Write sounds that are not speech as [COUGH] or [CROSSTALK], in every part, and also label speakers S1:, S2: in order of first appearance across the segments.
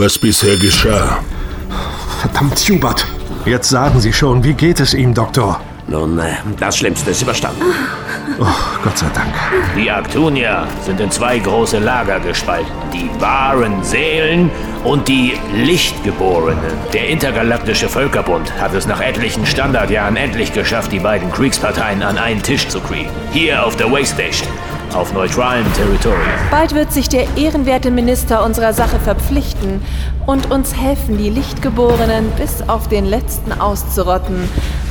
S1: was bisher geschah.
S2: Verdammt, Hubert. Jetzt sagen Sie schon, wie geht es ihm, Doktor?
S3: Nun, äh, das Schlimmste ist überstanden.
S2: Oh, Gott sei Dank.
S4: Die Aktunier sind in zwei große Lager gespalten. Die wahren Seelen und die Lichtgeborenen. Der Intergalaktische Völkerbund hat es nach etlichen Standardjahren endlich geschafft, die beiden Kriegsparteien an einen Tisch zu kriegen. Hier auf der Waystation. Auf neutralem Territorium.
S5: Bald wird sich der ehrenwerte Minister unserer Sache verpflichten und uns helfen, die Lichtgeborenen bis auf den letzten auszurotten.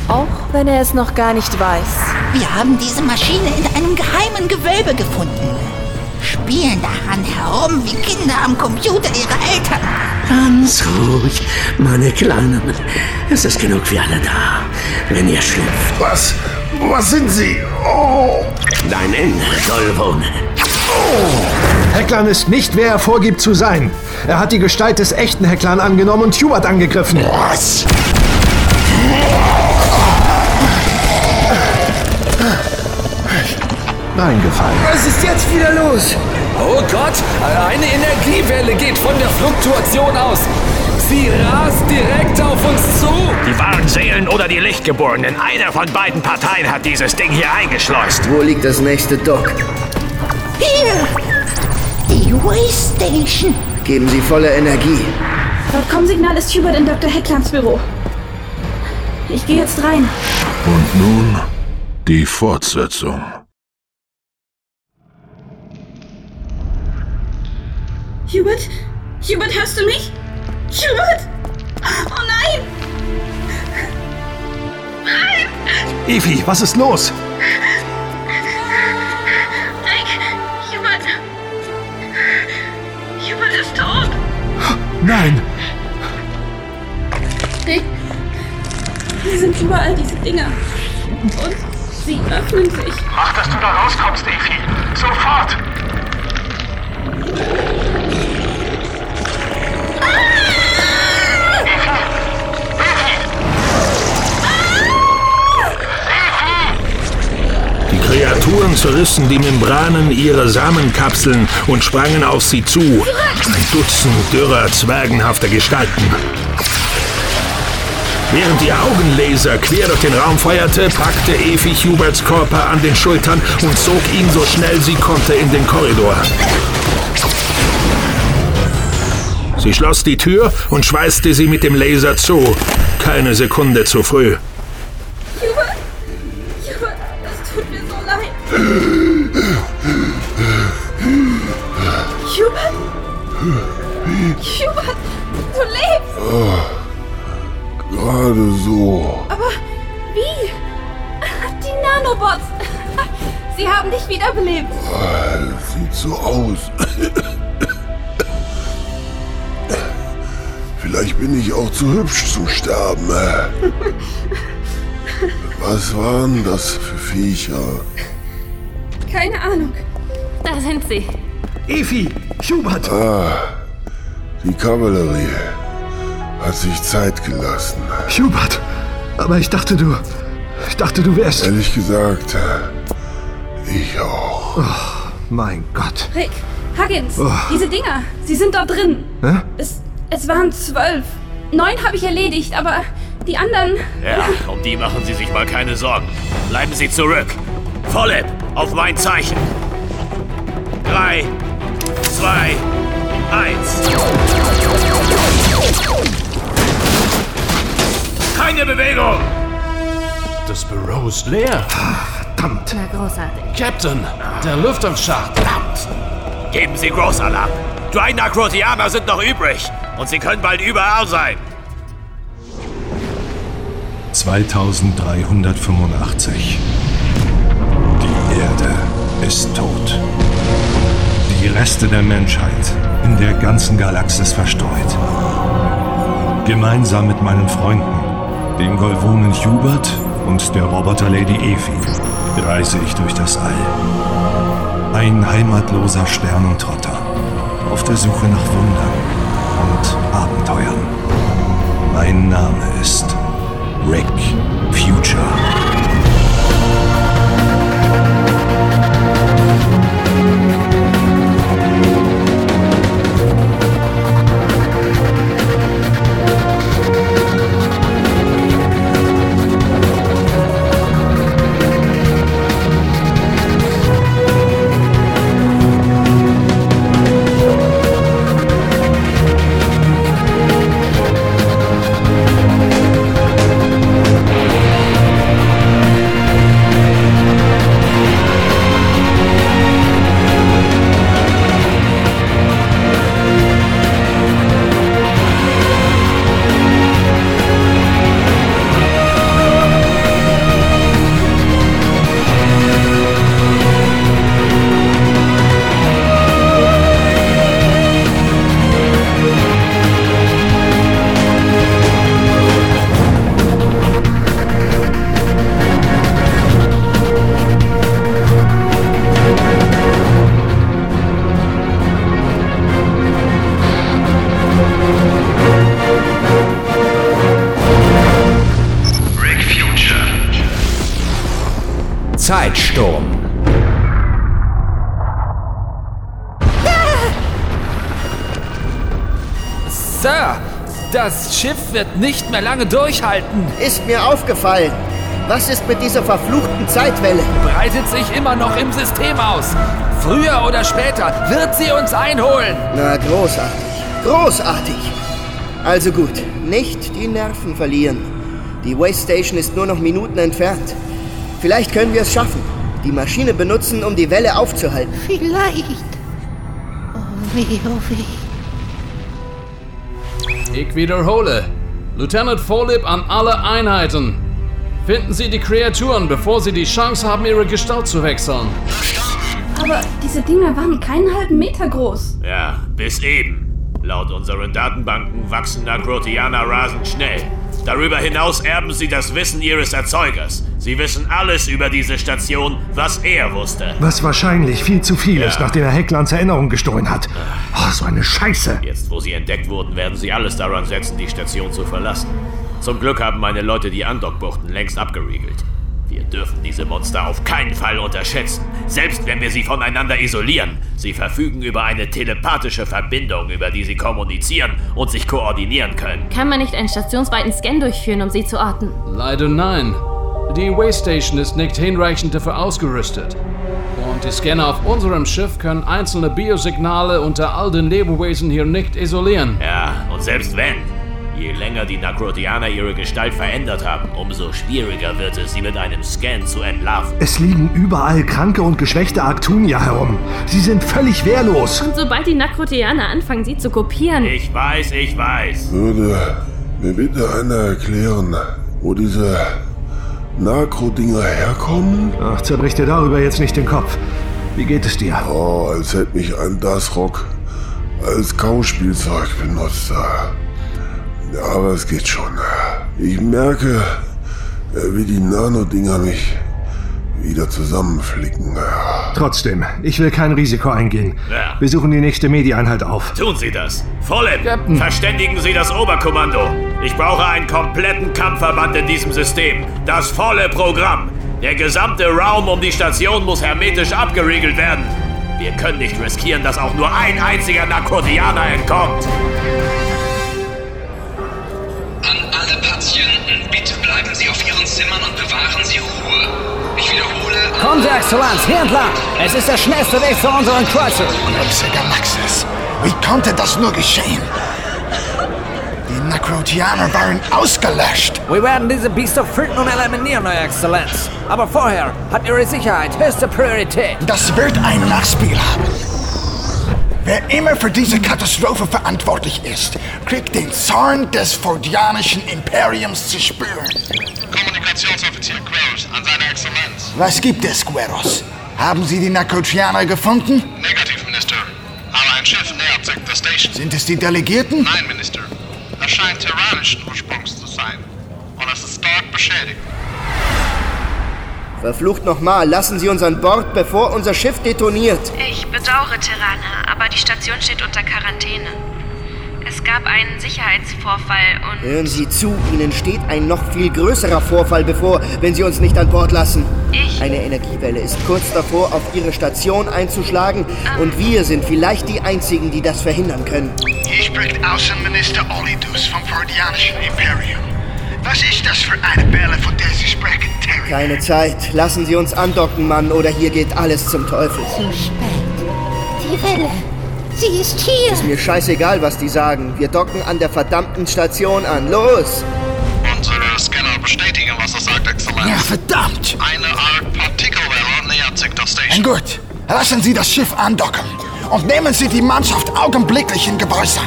S5: Auch wenn er es noch gar nicht weiß.
S6: Wir haben diese Maschine in einem geheimen Gewölbe gefunden. Spielen daran herum wie Kinder am Computer ihrer Eltern.
S3: Ganz ruhig, meine Kleinen. Es ist genug für alle da, wenn ihr schlüpft.
S1: Was? Was sind Sie? Oh!
S3: Dein Ende soll wohnen.
S2: Hecklan ist nicht, wer er vorgibt zu sein. Er hat die Gestalt des echten Hecklan angenommen und Hubert angegriffen.
S3: Was?
S2: Reingefallen.
S7: Was ist jetzt wieder los? Oh Gott, eine Energiewelle geht von der Fluktuation aus. Sie rast direkt auf uns zu.
S4: Die wahren Seelen oder die Lichtgeborenen. Einer von beiden Parteien hat dieses Ding hier eingeschleust.
S7: Wo liegt das nächste Dock?
S6: Hier! Die Waystation.
S7: Geben Sie volle Energie.
S8: Laut Kommsignal ist Hubert in Dr. Hecklands Büro. Ich gehe jetzt rein.
S1: Und nun die Fortsetzung.
S8: Hubert? Hubert, hörst du mich? Hubert! Oh nein! Nein!
S2: Evi, was ist los?
S8: Rick! Hubert! Hubert ist tot!
S2: Nein!
S8: Rick! Hier sind überall diese Dinger. Und sie öffnen sich.
S9: Mach, dass du da rauskommst, Evi. Sofort!
S1: Kreaturen zerrissen die Membranen ihrer Samenkapseln und sprangen auf sie zu. Ein Dutzend dürrer, zwergenhafter Gestalten. Während die Augenlaser quer durch den Raum feuerte, packte Evi Huberts Körper an den Schultern und zog ihn so schnell sie konnte in den Korridor. Sie schloss die Tür und schweißte sie mit dem Laser zu. Keine Sekunde zu früh.
S8: Hubert? Hubert, du lebst!
S1: Gerade so.
S8: Aber wie? Die Nanobots! Sie haben dich wiederbelebt.
S1: Sieht so aus. Vielleicht bin ich auch zu hübsch zum Sterben. [LAUGHS] Was waren das für Viecher?
S8: Keine Ahnung. Da sind sie.
S2: Evi! Hubert!
S1: Die Kavallerie hat sich Zeit gelassen.
S2: Hubert! Aber ich dachte, du. Ich dachte, du wärst.
S1: Ehrlich gesagt, ich auch.
S2: Mein Gott.
S8: Rick, Huggins, diese Dinger, sie sind dort drin.
S2: Hä?
S8: Es, es waren zwölf. Neun habe ich erledigt, aber die anderen.
S4: Ja, um die machen Sie sich mal keine Sorgen. Bleiben Sie zurück. Volleb, auf mein Zeichen. Drei, zwei, eins. Keine Bewegung!
S10: Das Büro ist leer.
S2: Verdammt!
S5: Na, großartig.
S10: Captain, der Lüftungsschacht.
S4: Geben Sie Großalarm. Drei Nakrotianer sind noch übrig. Und sie können bald überall sein.
S11: 2385. Ist tot. Die Reste der Menschheit in der ganzen Galaxis verstreut. Gemeinsam mit meinen Freunden, dem Golvonen Hubert und der Roboter Lady Evi, reise ich durch das All. Ein heimatloser Sternentrotter auf der Suche nach Wundern und Abenteuern. Mein Name ist Rick Future.
S7: Schiff wird nicht mehr lange durchhalten.
S12: Ist mir aufgefallen. Was ist mit dieser verfluchten Zeitwelle?
S7: Breitet sich immer noch im System aus. Früher oder später wird sie uns einholen.
S12: Na, großartig. Großartig. Also gut, nicht die Nerven verlieren. Die Waste Station ist nur noch Minuten entfernt. Vielleicht können wir es schaffen. Die Maschine benutzen, um die Welle aufzuhalten.
S6: Vielleicht. Oh weh, oh weh.
S10: Ich wiederhole. Lieutenant Vorlib an alle Einheiten. Finden Sie die Kreaturen, bevor sie die Chance haben, ihre Gestalt zu wechseln.
S8: Aber diese Dinger waren keinen halben Meter groß.
S4: Ja, bis eben. Laut unseren Datenbanken wachsen Nakrotianer rasend schnell. Darüber hinaus erben sie das Wissen ihres Erzeugers. Sie wissen alles über diese Station, was er wusste.
S2: Was wahrscheinlich viel zu viel ist,
S4: Ja.
S2: nachdem er Hecklands Erinnerung gestohlen hat. Oh, so eine Scheiße.
S4: Jetzt, wo sie entdeckt wurden, werden sie alles daran setzen, die Station zu verlassen. Zum Glück haben meine Leute die Andockbuchten längst abgeriegelt. Wir dürfen diese Monster auf keinen Fall unterschätzen, selbst wenn wir sie voneinander isolieren. Sie verfügen über eine telepathische Verbindung, über die sie kommunizieren und sich koordinieren können.
S13: Kann man nicht einen stationsweiten Scan durchführen, um sie zu orten?
S10: Leider nein. Die Waste Station ist nicht hinreichend dafür ausgerüstet. Und die Scanner auf unserem Schiff können einzelne Biosignale unter all den Lebewesen hier nicht isolieren.
S4: Ja, und selbst wenn, je länger die Nakrotianer ihre Gestalt verändert haben, umso schwieriger wird es, sie mit einem Scan zu entlarven.
S2: Es liegen überall kranke und geschwächte Arctunia herum. Sie sind völlig wehrlos.
S13: Und sobald die Nakrotianer anfangen, sie zu kopieren.
S4: Ich weiß, ich weiß.
S14: Würde mir bitte einer erklären, wo diese Nakro-Dinger herkommen?
S2: Ach, zerbrich dir darüber jetzt nicht den Kopf. Wie geht es dir?
S14: Oh, als hätte mich ein Dasrock als Kauspielzeug benutzt. Ja, aber es geht schon. Ich merke, wie die Nano-Dinger mich wieder zusammenflicken.
S2: Trotzdem, ich will kein Risiko eingehen.
S4: Ja.
S2: Wir suchen die nächste Medi-Einheit auf.
S4: Tun Sie das. Vollem, verständigen Sie das Oberkommando. Ich brauche einen kompletten Kampfverband in diesem System. Das volle Programm. Der gesamte Raum um die Station muss hermetisch abgeriegelt werden. Wir können nicht riskieren, dass auch nur ein einziger Narkotianer entkommt.
S15: An alle Patienten, bitte bleiben Sie auf Ihren Zimmern und bewahren Sie Ruhe. Ich wiederhole.
S16: Kommen Sie, Exzellenz, hier entlang. Es ist der schnellste Weg zu unseren Kreuzer.
S17: Große Galaxis. Wie konnte das nur geschehen? Die Nakrotianer waren ausgelöscht.
S16: Wir werden diese Biester finden und eliminieren, Euer Exzellenz. Aber vorher hat Ihre Sicherheit höchste Priorität.
S17: Das wird ein Nachspiel haben. Wer immer für diese Katastrophe verantwortlich ist, kriegt den Zorn des Fordianischen Imperiums zu spüren.
S9: Kommunikationsoffizier Gross an seine Exzellenz.
S17: Was gibt es, Gueros? Haben Sie die Nakrotianer gefunden?
S9: Negativ, Minister. Aber ein Schiff nähert sich der Station.
S17: Sind es die Delegierten?
S9: Nein, Minister. Es scheint tyrannischen Ursprungs zu sein. Und es ist stark beschädigt.
S12: Verflucht nochmal, lassen Sie uns an Bord, bevor unser Schiff detoniert.
S18: Ich bedauere, Terraner, aber die Station steht unter Quarantäne. Es gab einen Sicherheitsvorfall und
S12: Hören Sie zu, Ihnen steht ein noch viel größerer Vorfall bevor, wenn Sie uns nicht an Bord lassen.
S18: Ich?
S12: Eine Energiewelle ist kurz davor, auf Ihre Station einzuschlagen und wir sind vielleicht die Einzigen, die das verhindern können.
S17: Hier spricht Außenminister Olidus vom Fordianischen Imperium. Was ist das für eine Welle, von der Sie sprechen, Terry?
S12: Keine Zeit. Lassen Sie uns andocken, Mann, oder hier geht alles zum Teufel.
S6: Zu spät. Die Welle. Sie ist hier.
S12: Ist mir scheißegal, was die sagen. Wir docken an der verdammten Station an. Los!
S9: Unsere Scanner bestätigen, was er sagt, Exzellenz.
S17: Ja, verdammt!
S9: Eine Art Partikelwelle nähert sich der Station.
S17: Gut, lassen Sie das Schiff andocken und nehmen Sie die Mannschaft augenblicklich in Gebrauchsam.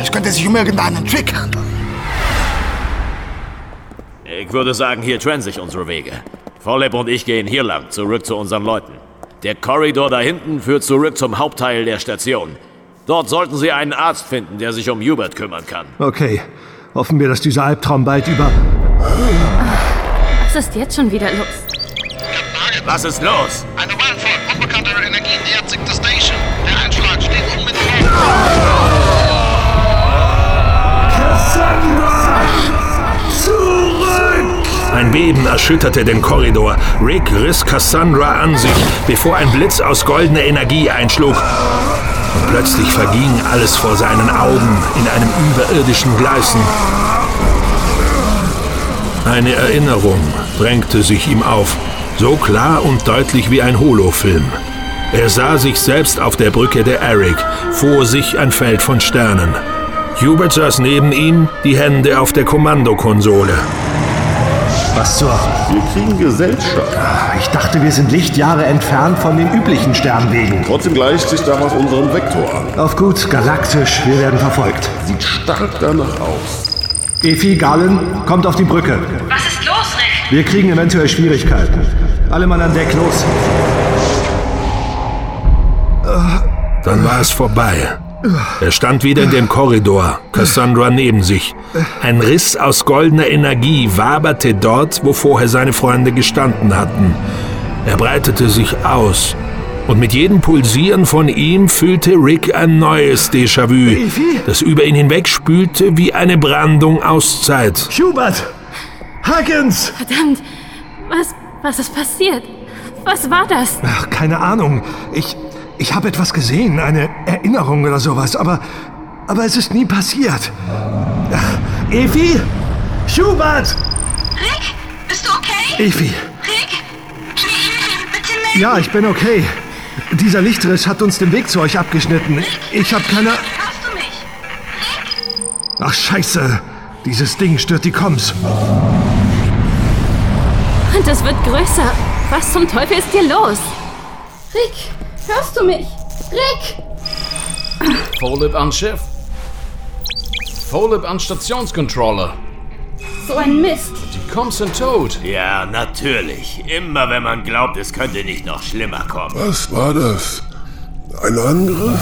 S17: Es könnte sich um irgendeinen Trick handeln.
S4: Ich würde sagen, hier trennen sich unsere Wege. Volleb und ich gehen hier lang, zurück zu unseren Leuten. Der Korridor da hinten führt zurück zum Hauptteil der Station. Dort sollten Sie einen Arzt finden, der sich um Hubert kümmern kann.
S2: Okay. Hoffen wir, dass dieser Albtraum bald über.
S13: Was ist jetzt schon wieder los?
S4: Was ist los?
S9: Eine
S1: Ein Beben erschütterte den Korridor. Rick riss Cassandra an sich, bevor ein Blitz aus goldener Energie einschlug. Und plötzlich verging alles vor seinen Augen in einem überirdischen Gleißen. Eine Erinnerung drängte sich ihm auf, so klar und deutlich wie ein Holofilm. Er sah sich selbst auf der Brücke der Eric, vor sich ein Feld von Sternen. Hubert saß neben ihm, die Hände auf der Kommandokonsole.
S2: Was zur...
S19: Wir kriegen Gesellschaft.
S2: Ich dachte, wir sind Lichtjahre entfernt von den üblichen Sternwegen.
S19: Trotzdem gleicht sich daraus unseren Vektor an.
S2: Auf gut, galaktisch, wir werden verfolgt.
S19: Sieht stark danach aus.
S2: Efi, Galen, kommt auf die Brücke.
S18: Was ist los, Rick?
S2: Wir kriegen eventuell Schwierigkeiten. Alle Mann an Deck, los.
S1: Dann war es vorbei. Er stand wieder in dem Korridor, Cassandra neben sich. Ein Riss aus goldener Energie waberte dort, wo vorher seine Freunde gestanden hatten. Er breitete sich aus. Und mit jedem Pulsieren von ihm fühlte Rick ein neues Déjà-vu, das über ihn hinwegspülte wie eine Brandung aus Zeit.
S2: Hubert! Huggins!
S13: Verdammt! Was, was ist passiert? Was war das?
S2: Ach, keine Ahnung. Ich, ich habe etwas gesehen, eine Erinnerung oder sowas, aber, aber es ist nie passiert. Ach, Evi? Hubert!
S18: Rick, bist du okay?
S2: Evi,
S18: Rick? Bitte meld
S2: ja, ich bin okay. Dieser Lichtriss hat uns den Weg zu euch abgeschnitten. Ich habe keine...
S18: Hörst du mich?
S2: Ach, scheiße. Dieses Ding stört die Comms.
S13: Und es wird größer. Was zum Teufel ist hier los?
S8: Rick, hörst du mich? Rick!
S10: Volib an Schiff. Volib an Stationscontroller.
S8: So ein Mist.
S10: Die Comms sind tot.
S4: Ja, natürlich. Immer wenn man glaubt, es könnte nicht noch schlimmer kommen.
S14: Was war das? Ein Angriff?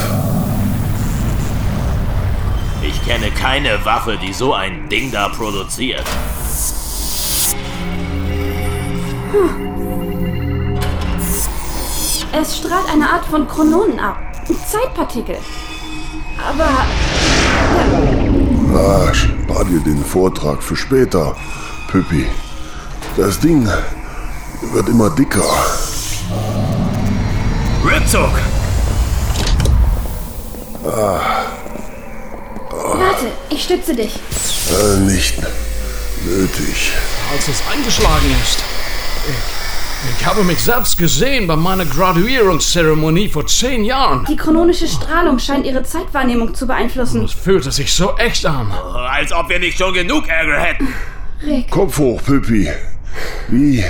S4: Ich kenne keine Waffe, die so ein Ding da produziert.
S8: Es strahlt eine Art von Chrononen ab. Zeitpartikel. Aber
S14: Ah, spar dir den Vortrag für später, Püppi. Das Ding wird immer dicker.
S4: Rückzug!
S14: Ah,
S8: warte, ich stütze dich.
S14: äh, nicht nötig.
S10: Als es eingeschlagen ist. Ich, ich habe mich selbst gesehen bei meiner Graduierungszeremonie vor zehn Jahren.
S8: Die chrononische Strahlung scheint ihre Zeitwahrnehmung zu beeinflussen.
S10: Es fühlte sich so echt an.
S4: Als ob wir nicht schon genug Ärger hätten.
S8: Rick,
S14: Kopf hoch, Püppi. Wie,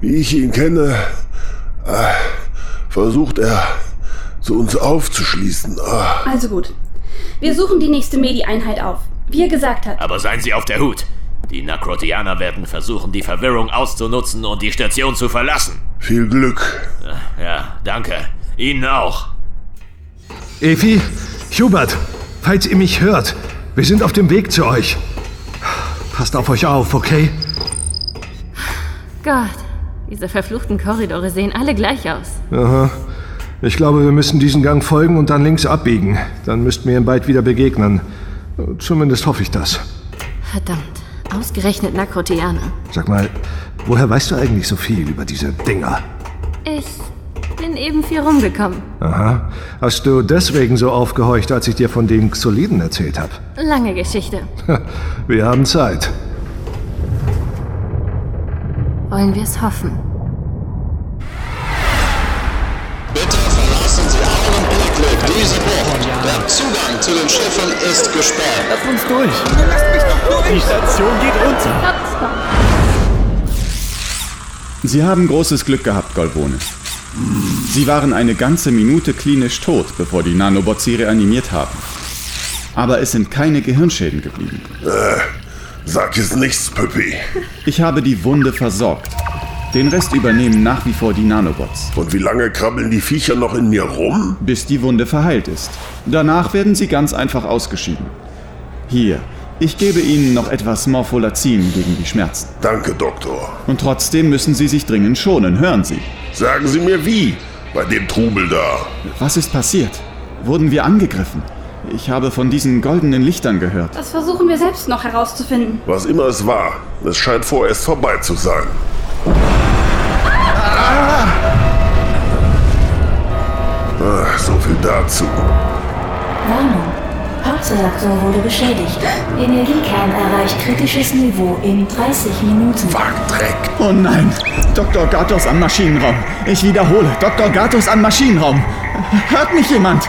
S14: wie ich ihn kenne, äh, versucht er, zu uns aufzuschließen. Ah,
S8: also gut. Wir suchen die nächste Medi-Einheit auf. Wie er gesagt hat.
S4: Aber seien Sie auf der Hut. Die Nakrotianer werden versuchen, die Verwirrung auszunutzen und die Station zu verlassen.
S14: viel Glück.
S4: Ja, danke. Ihnen auch.
S2: Evi, Hubert, falls ihr mich hört, wir sind auf dem Weg zu euch. Passt auf euch auf, okay?
S13: Gott, diese verfluchten Korridore sehen alle gleich aus.
S2: Aha. Ich glaube, wir müssen diesen Gang folgen und dann links abbiegen. Dann müssten wir ihm bald wieder begegnen. Zumindest hoffe ich das.
S13: Verdammt, ausgerechnet Nakrotianer.
S2: Sag mal, woher weißt du eigentlich so viel über diese Dinger?
S13: Ich bin eben viel rumgekommen.
S2: Aha. Hast du deswegen so aufgehorcht, als ich dir von den Xoliden erzählt habe?
S13: Lange Geschichte.
S2: Wir haben Zeit.
S13: Wollen wir es hoffen?
S20: Bitte verlassen Sie augenblicklich diese Bucht. Der Zugang zu den Schiffen ist gesperrt.
S21: Lass uns durch. Lasst mich. Die Station geht unter.
S22: Sie haben großes Glück gehabt, Golbone. Sie waren eine ganze Minute klinisch tot, bevor die Nanobots sie reanimiert haben. Aber es sind keine Gehirnschäden geblieben.
S14: Äh, sag jetzt nichts, Püppi.
S22: Ich habe die Wunde versorgt. Den Rest übernehmen nach wie vor die Nanobots.
S14: Und wie lange krabbeln die Viecher noch in mir rum?
S22: Bis die Wunde verheilt ist. Danach werden sie ganz einfach ausgeschieden. Hier, ich gebe Ihnen noch etwas Morpholazin gegen die Schmerzen.
S14: Danke, Doktor.
S22: Und trotzdem müssen Sie sich dringend schonen, hören Sie.
S14: Sagen Sie mir wie, bei dem Trubel da.
S22: Was ist passiert? Wurden wir angegriffen? Ich habe von diesen goldenen Lichtern gehört.
S8: Das versuchen wir selbst noch herauszufinden.
S14: Was immer es war, es scheint vorerst vorbei zu sein. Ah, so viel dazu.
S23: Warnung. Hauptreaktor wurde beschädigt. Energiekern erreicht kritisches Niveau in 30 Minuten.
S14: Dreck.
S22: Oh nein! Dr. Gatos am Maschinenraum. Ich wiederhole, Dr. Gatos am Maschinenraum. Hört mich jemand?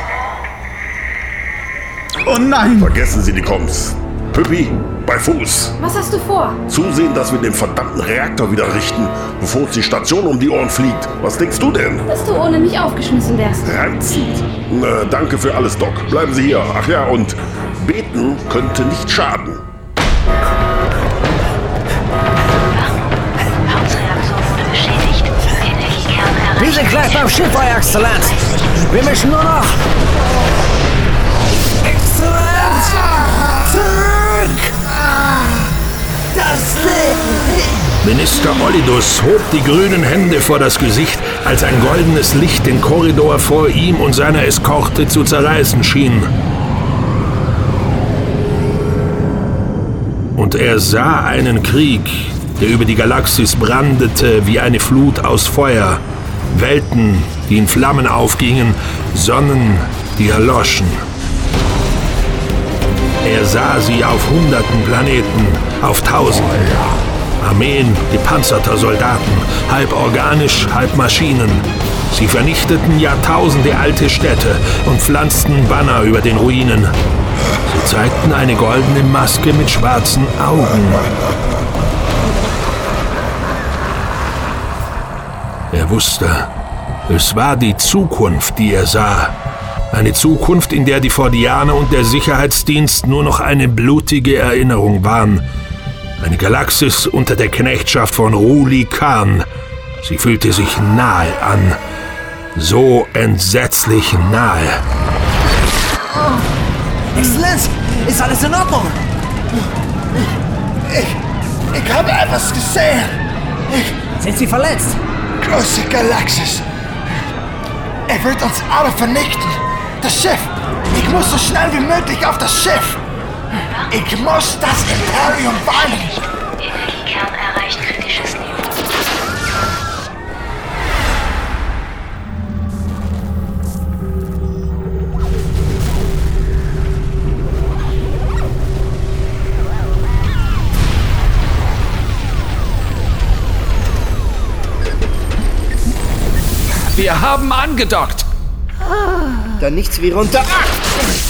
S22: Oh nein!
S14: Vergessen Sie die Koms. Püppi, bei Fuß.
S8: Was hast du vor?
S14: Zusehen, dass wir den verdammten Reaktor wieder richten, bevor uns die Station um die Ohren fliegt. Was denkst du denn?
S8: Dass du ohne mich aufgeschmissen wärst.
S14: Reizend. Na, danke für alles, Doc. Bleiben Sie hier. Ach ja, und beten könnte nicht schaden.
S23: Hauptreaktor wurde beschädigt. Energiekern erreicht.
S16: Wir sind gleich beim Schiff, Euer Exzellenz. Wir müssen nur noch... Exzellenz!
S1: Minister Olidus hob die grünen Hände vor das Gesicht, als ein goldenes Licht den Korridor vor ihm und seiner Eskorte zu zerreißen schien. Und er sah einen Krieg, der über die Galaxis brandete wie eine Flut aus Feuer. Welten, die in Flammen aufgingen, Sonnen, die erloschen. Er sah sie auf hunderten Planeten, auf tausenden. Armeen gepanzerter Soldaten, halb organisch, halb Maschinen. Sie vernichteten Jahrtausende alte Städte und pflanzten Banner über den Ruinen. Sie zeigten eine goldene Maske mit schwarzen Augen. Er wusste, es war die Zukunft, die er sah. Eine Zukunft, in der die Fordianer und der Sicherheitsdienst nur noch eine blutige Erinnerung waren. Eine Galaxis unter der Knechtschaft von Ruli Khan. Sie fühlte sich nahe an. So entsetzlich nahe.
S16: Exzellenz, ist alles in Ordnung?
S17: Ich, ich habe etwas gesehen. Ich,
S16: Sind Sie verletzt?
S17: große Galaxis. Er wird uns alle vernichten. Das Schiff. Ich muss so schnell wie möglich auf das Schiff. Ich muss das Imperium warnen.
S23: Energiekern erreicht kritisches Niveau.
S7: Wir haben angedockt.
S12: Dann nichts wie runter ah,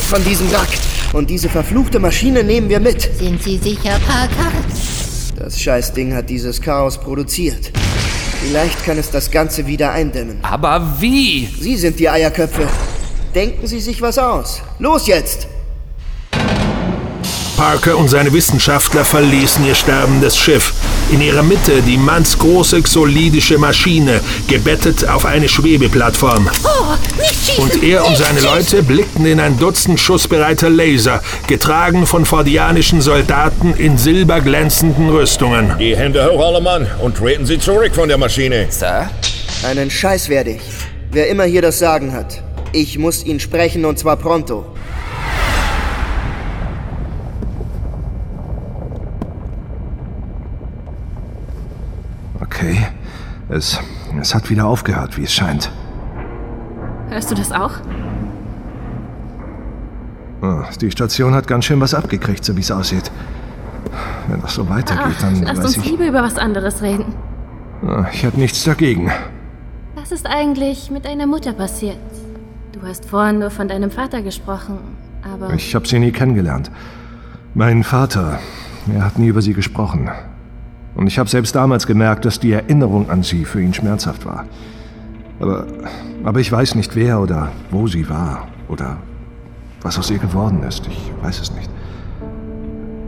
S12: von diesem Wrack. Und diese verfluchte Maschine nehmen wir mit.
S6: Sind Sie sicher, Parker?
S12: Das Scheißding hat dieses Chaos produziert. Vielleicht kann es das Ganze wieder eindämmen.
S7: Aber wie?
S12: Sie sind die Eierköpfe. Denken Sie sich was aus. Los jetzt!
S1: Parker und seine Wissenschaftler verließen ihr sterbendes Schiff. In ihrer Mitte die mannsgroße xolidische Maschine, gebettet auf eine Schwebeplattform.
S6: Oh, nicht schießen!
S1: Und er und seine. Leute blickten in ein Dutzend schussbereiter Laser, getragen von fordianischen Soldaten in silberglänzenden Rüstungen.
S24: Die Hände hoch, alle Mann, und treten Sie zurück von der Maschine.
S16: Sir?
S12: Einen Scheiß werde ich. Wer immer hier das Sagen hat. Ich muss ihn sprechen und zwar pronto.
S2: Okay. Es, es hat wieder aufgehört, wie es scheint.
S13: Hörst du das auch?
S2: Ah, Die Station hat ganz schön was abgekriegt, so wie es aussieht. Wenn das so weitergeht,
S13: Ach,
S2: dann
S13: lass
S2: weiß
S13: uns
S2: ich.
S13: lieber über was anderes reden.
S2: Ah, Ich hätte nichts dagegen.
S13: Was ist eigentlich mit deiner Mutter passiert? Du hast vorhin nur von deinem Vater gesprochen, aber
S2: Ich habe sie nie kennengelernt. Mein Vater, er hat nie über sie gesprochen. Und ich habe selbst damals gemerkt, dass die Erinnerung an sie für ihn schmerzhaft war. Aber, aber ich weiß nicht, wer oder wo sie war oder was aus ihr geworden ist. Ich weiß es nicht.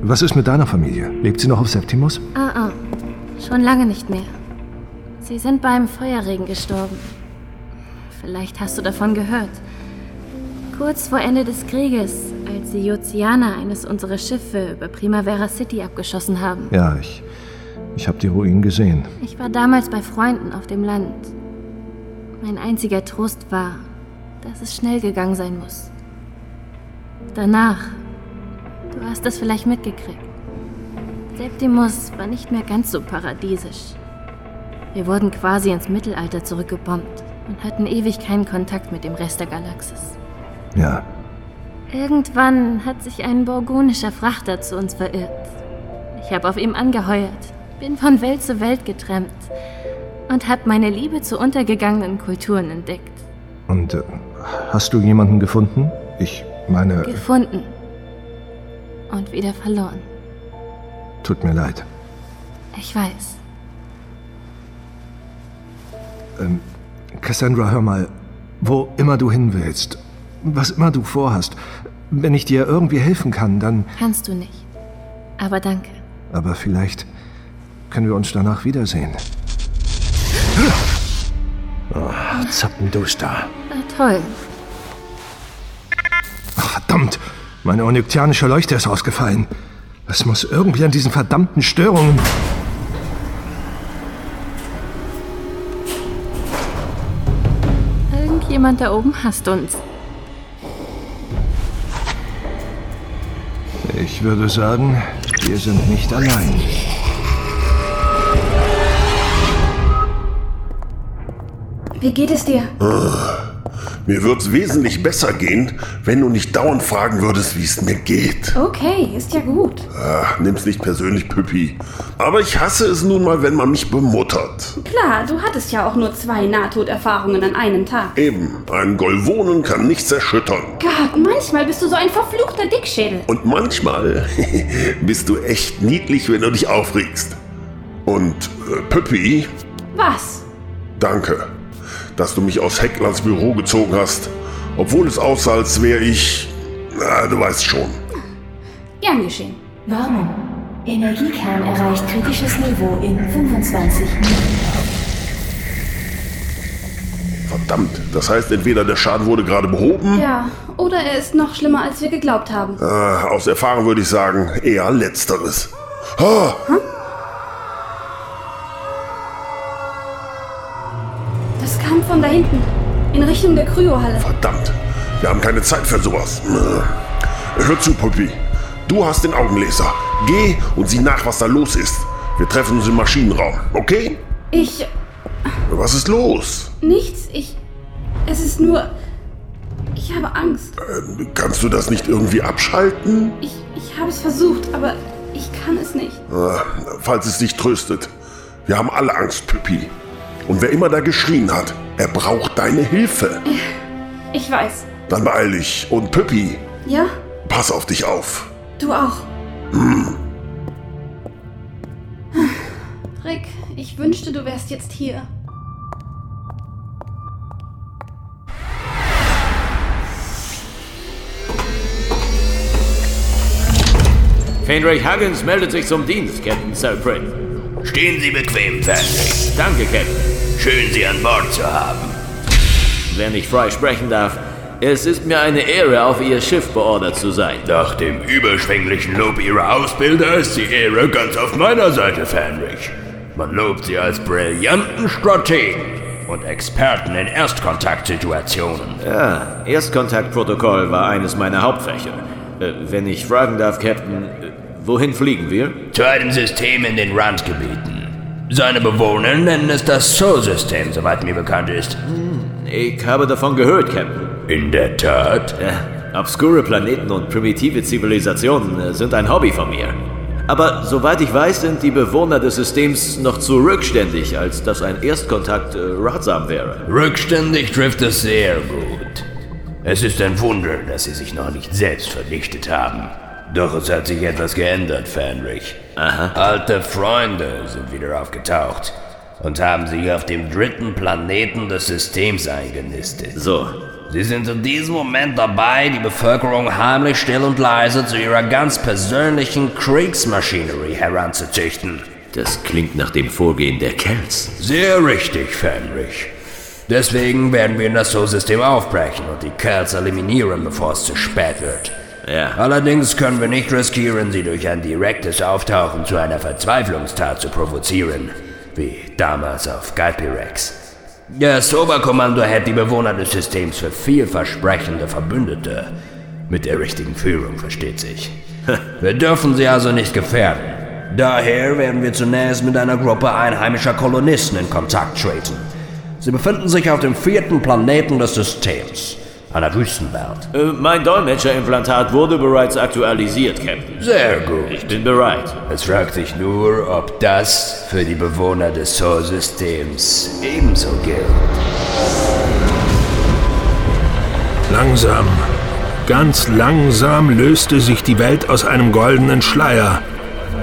S2: Was ist mit deiner Familie? Lebt sie noch auf Septimus?
S13: ah, ah, schon lange nicht mehr. Sie sind beim Feuerregen gestorben. Vielleicht hast du davon gehört. Kurz vor Ende des Krieges, als die Jozianer eines unserer Schiffe über Primavera City abgeschossen haben.
S2: Ja, ich, ich habe die Ruinen gesehen.
S13: Ich war damals bei Freunden auf dem Land. Mein einziger Trost war, dass es schnell gegangen sein muss. danach. Du hast es vielleicht mitgekriegt. Septimus war nicht mehr ganz so paradiesisch. Wir wurden quasi ins Mittelalter zurückgebombt und hatten ewig keinen Kontakt mit dem Rest der Galaxis.
S2: Ja.
S13: Irgendwann hat sich ein borgonischer Frachter zu uns verirrt. Ich habe auf ihm angeheuert, bin von Welt zu Welt getrennt und habe meine Liebe zu untergegangenen Kulturen entdeckt.
S2: Und äh, hast du jemanden gefunden? Ich meine.
S13: Gefunden. Und wieder verloren.
S2: Tut mir leid.
S13: Ich weiß.
S2: Ähm, Cassandra, hör mal. Wo immer du hin willst, was immer du vorhast, wenn ich dir irgendwie helfen kann, dann.
S13: Kannst du nicht. Aber danke.
S2: Aber vielleicht können wir uns danach wiedersehen. Oh, zappenduster.
S13: Na toll.
S2: Ach, verdammt! Meine onyktyanische Leuchte ist ausgefallen. Es muss irgendwie an diesen verdammten Störungen.
S13: Irgendjemand da oben hasst uns.
S2: Ich würde sagen, wir sind nicht allein.
S8: Wie geht es dir?
S14: Mir wird's wesentlich besser gehen, wenn du nicht dauernd fragen würdest, wie es mir geht.
S8: Okay, ist ja gut.
S14: Ach, nimm's nicht persönlich, Püppi. Aber ich hasse es nun mal, wenn man mich bemuttert.
S8: Klar, du hattest ja auch nur zwei Nahtoderfahrungen an einem Tag.
S14: Eben, ein Golvonen kann nichts erschüttern.
S8: Gott, manchmal bist du so ein verfluchter Dickschädel.
S14: Und manchmal [LAUGHS] bist du echt niedlich, wenn du dich aufregst. Und äh, Püppi,
S8: Was?
S14: danke, dass du mich aus Hecklands Büro gezogen hast, obwohl es aussah, als wäre ich... Na, du weißt schon.
S8: Gern geschehen.
S25: Warnung. Energiekern erreicht kritisches Niveau in 25 Minuten.
S14: Verdammt, das heißt, entweder der Schaden wurde gerade behoben.
S8: Ja, oder er ist noch schlimmer, als wir geglaubt haben.
S14: Äh, aus Erfahrung würde ich sagen, eher letzteres. Ah,
S8: Das hinten. In Richtung der Kryohalle.
S14: verdammt, wir haben keine Zeit für sowas. Hör zu, Puppi. Du hast den Augenlaser. Geh und sieh nach, was da los ist. Wir treffen uns im Maschinenraum, okay?
S8: Ich.
S14: Was ist los?
S8: Nichts. Ich. Es ist nur. Ich habe Angst.
S14: Äh, kannst du das nicht irgendwie abschalten?
S8: Ich, ich habe es versucht, aber ich kann es nicht.
S14: Äh, falls es dich tröstet. Wir haben alle Angst, Püppi. Und wer immer da geschrien hat, er braucht deine Hilfe.
S8: Ich weiß.
S14: Dann beeil dich. Und Püppi,
S8: Ja?
S14: pass auf dich auf.
S8: Du auch.
S14: Hm.
S8: Rick, ich wünschte, du wärst jetzt hier.
S4: Fenrich Huggins meldet sich zum Dienst, Captain Selprin.
S26: Stehen Sie bequem, Fenrich.
S4: Danke, Captain.
S26: Schön, Sie an Bord zu haben.
S4: Wenn ich frei sprechen darf, es ist mir eine Ehre, auf Ihr Schiff beordert zu sein.
S26: Nach dem überschwänglichen Lob Ihrer Ausbilder ist die Ehre ganz auf meiner Seite, Fenrich. Man lobt Sie als brillanten Strategen und Experten in Erstkontaktsituationen.
S4: Ja, Erstkontaktprotokoll war eines meiner Hauptfächer. Äh, wenn ich fragen darf, Captain, äh, wohin fliegen wir?
S26: Zu einem System in den Randgebieten. Seine Bewohner nennen es das Sol-System, soweit mir bekannt ist.
S4: Ich habe davon gehört, Captain.
S26: In der Tat?
S4: Ja, obskure Planeten und primitive Zivilisationen äh, sind ein Hobby von mir. Aber soweit ich weiß, sind die Bewohner des Systems noch zu rückständig, als dass ein Erstkontakt äh, ratsam wäre.
S26: Rückständig trifft es sehr gut. Es ist ein Wunder, dass Sie sich noch nicht selbst vernichtet haben. Doch es hat sich etwas geändert, Fenrich.
S4: Aha.
S26: Alte Freunde sind wieder aufgetaucht und haben sich auf dem dritten Planeten des Systems eingenistet.
S4: So.
S26: Sie sind in diesem Moment dabei, die Bevölkerung heimlich still und leise zu ihrer ganz persönlichen Kriegsmaschinerie heranzuzüchten.
S4: Das klingt nach dem Vorgehen der Kells.
S26: Sehr richtig, Fenrich. Deswegen werden wir in das Sol-System aufbrechen und die Kerls eliminieren, bevor es zu spät wird.
S4: Ja.
S26: Allerdings können wir nicht riskieren, sie durch ein direktes Auftauchen zu einer Verzweiflungstat zu provozieren, wie damals auf Galpirex. Das Oberkommando hält die Bewohner des Systems für vielversprechende Verbündete. Mit der richtigen Führung, versteht sich. [LAUGHS] Wir dürfen sie also nicht gefährden. Daher werden wir zunächst mit einer Gruppe einheimischer Kolonisten in Kontakt treten. Sie befinden sich auf dem vierten Planeten des Systems, einer Wüstenwelt.
S4: Äh, mein Dolmetscherimplantat wurde bereits aktualisiert, Captain.
S26: Sehr gut.
S4: Ich bin bereit.
S26: Es fragt sich nur, ob das für die Bewohner des Sol-Systems ebenso gilt.
S1: Langsam, ganz langsam löste sich die Welt aus einem goldenen Schleier.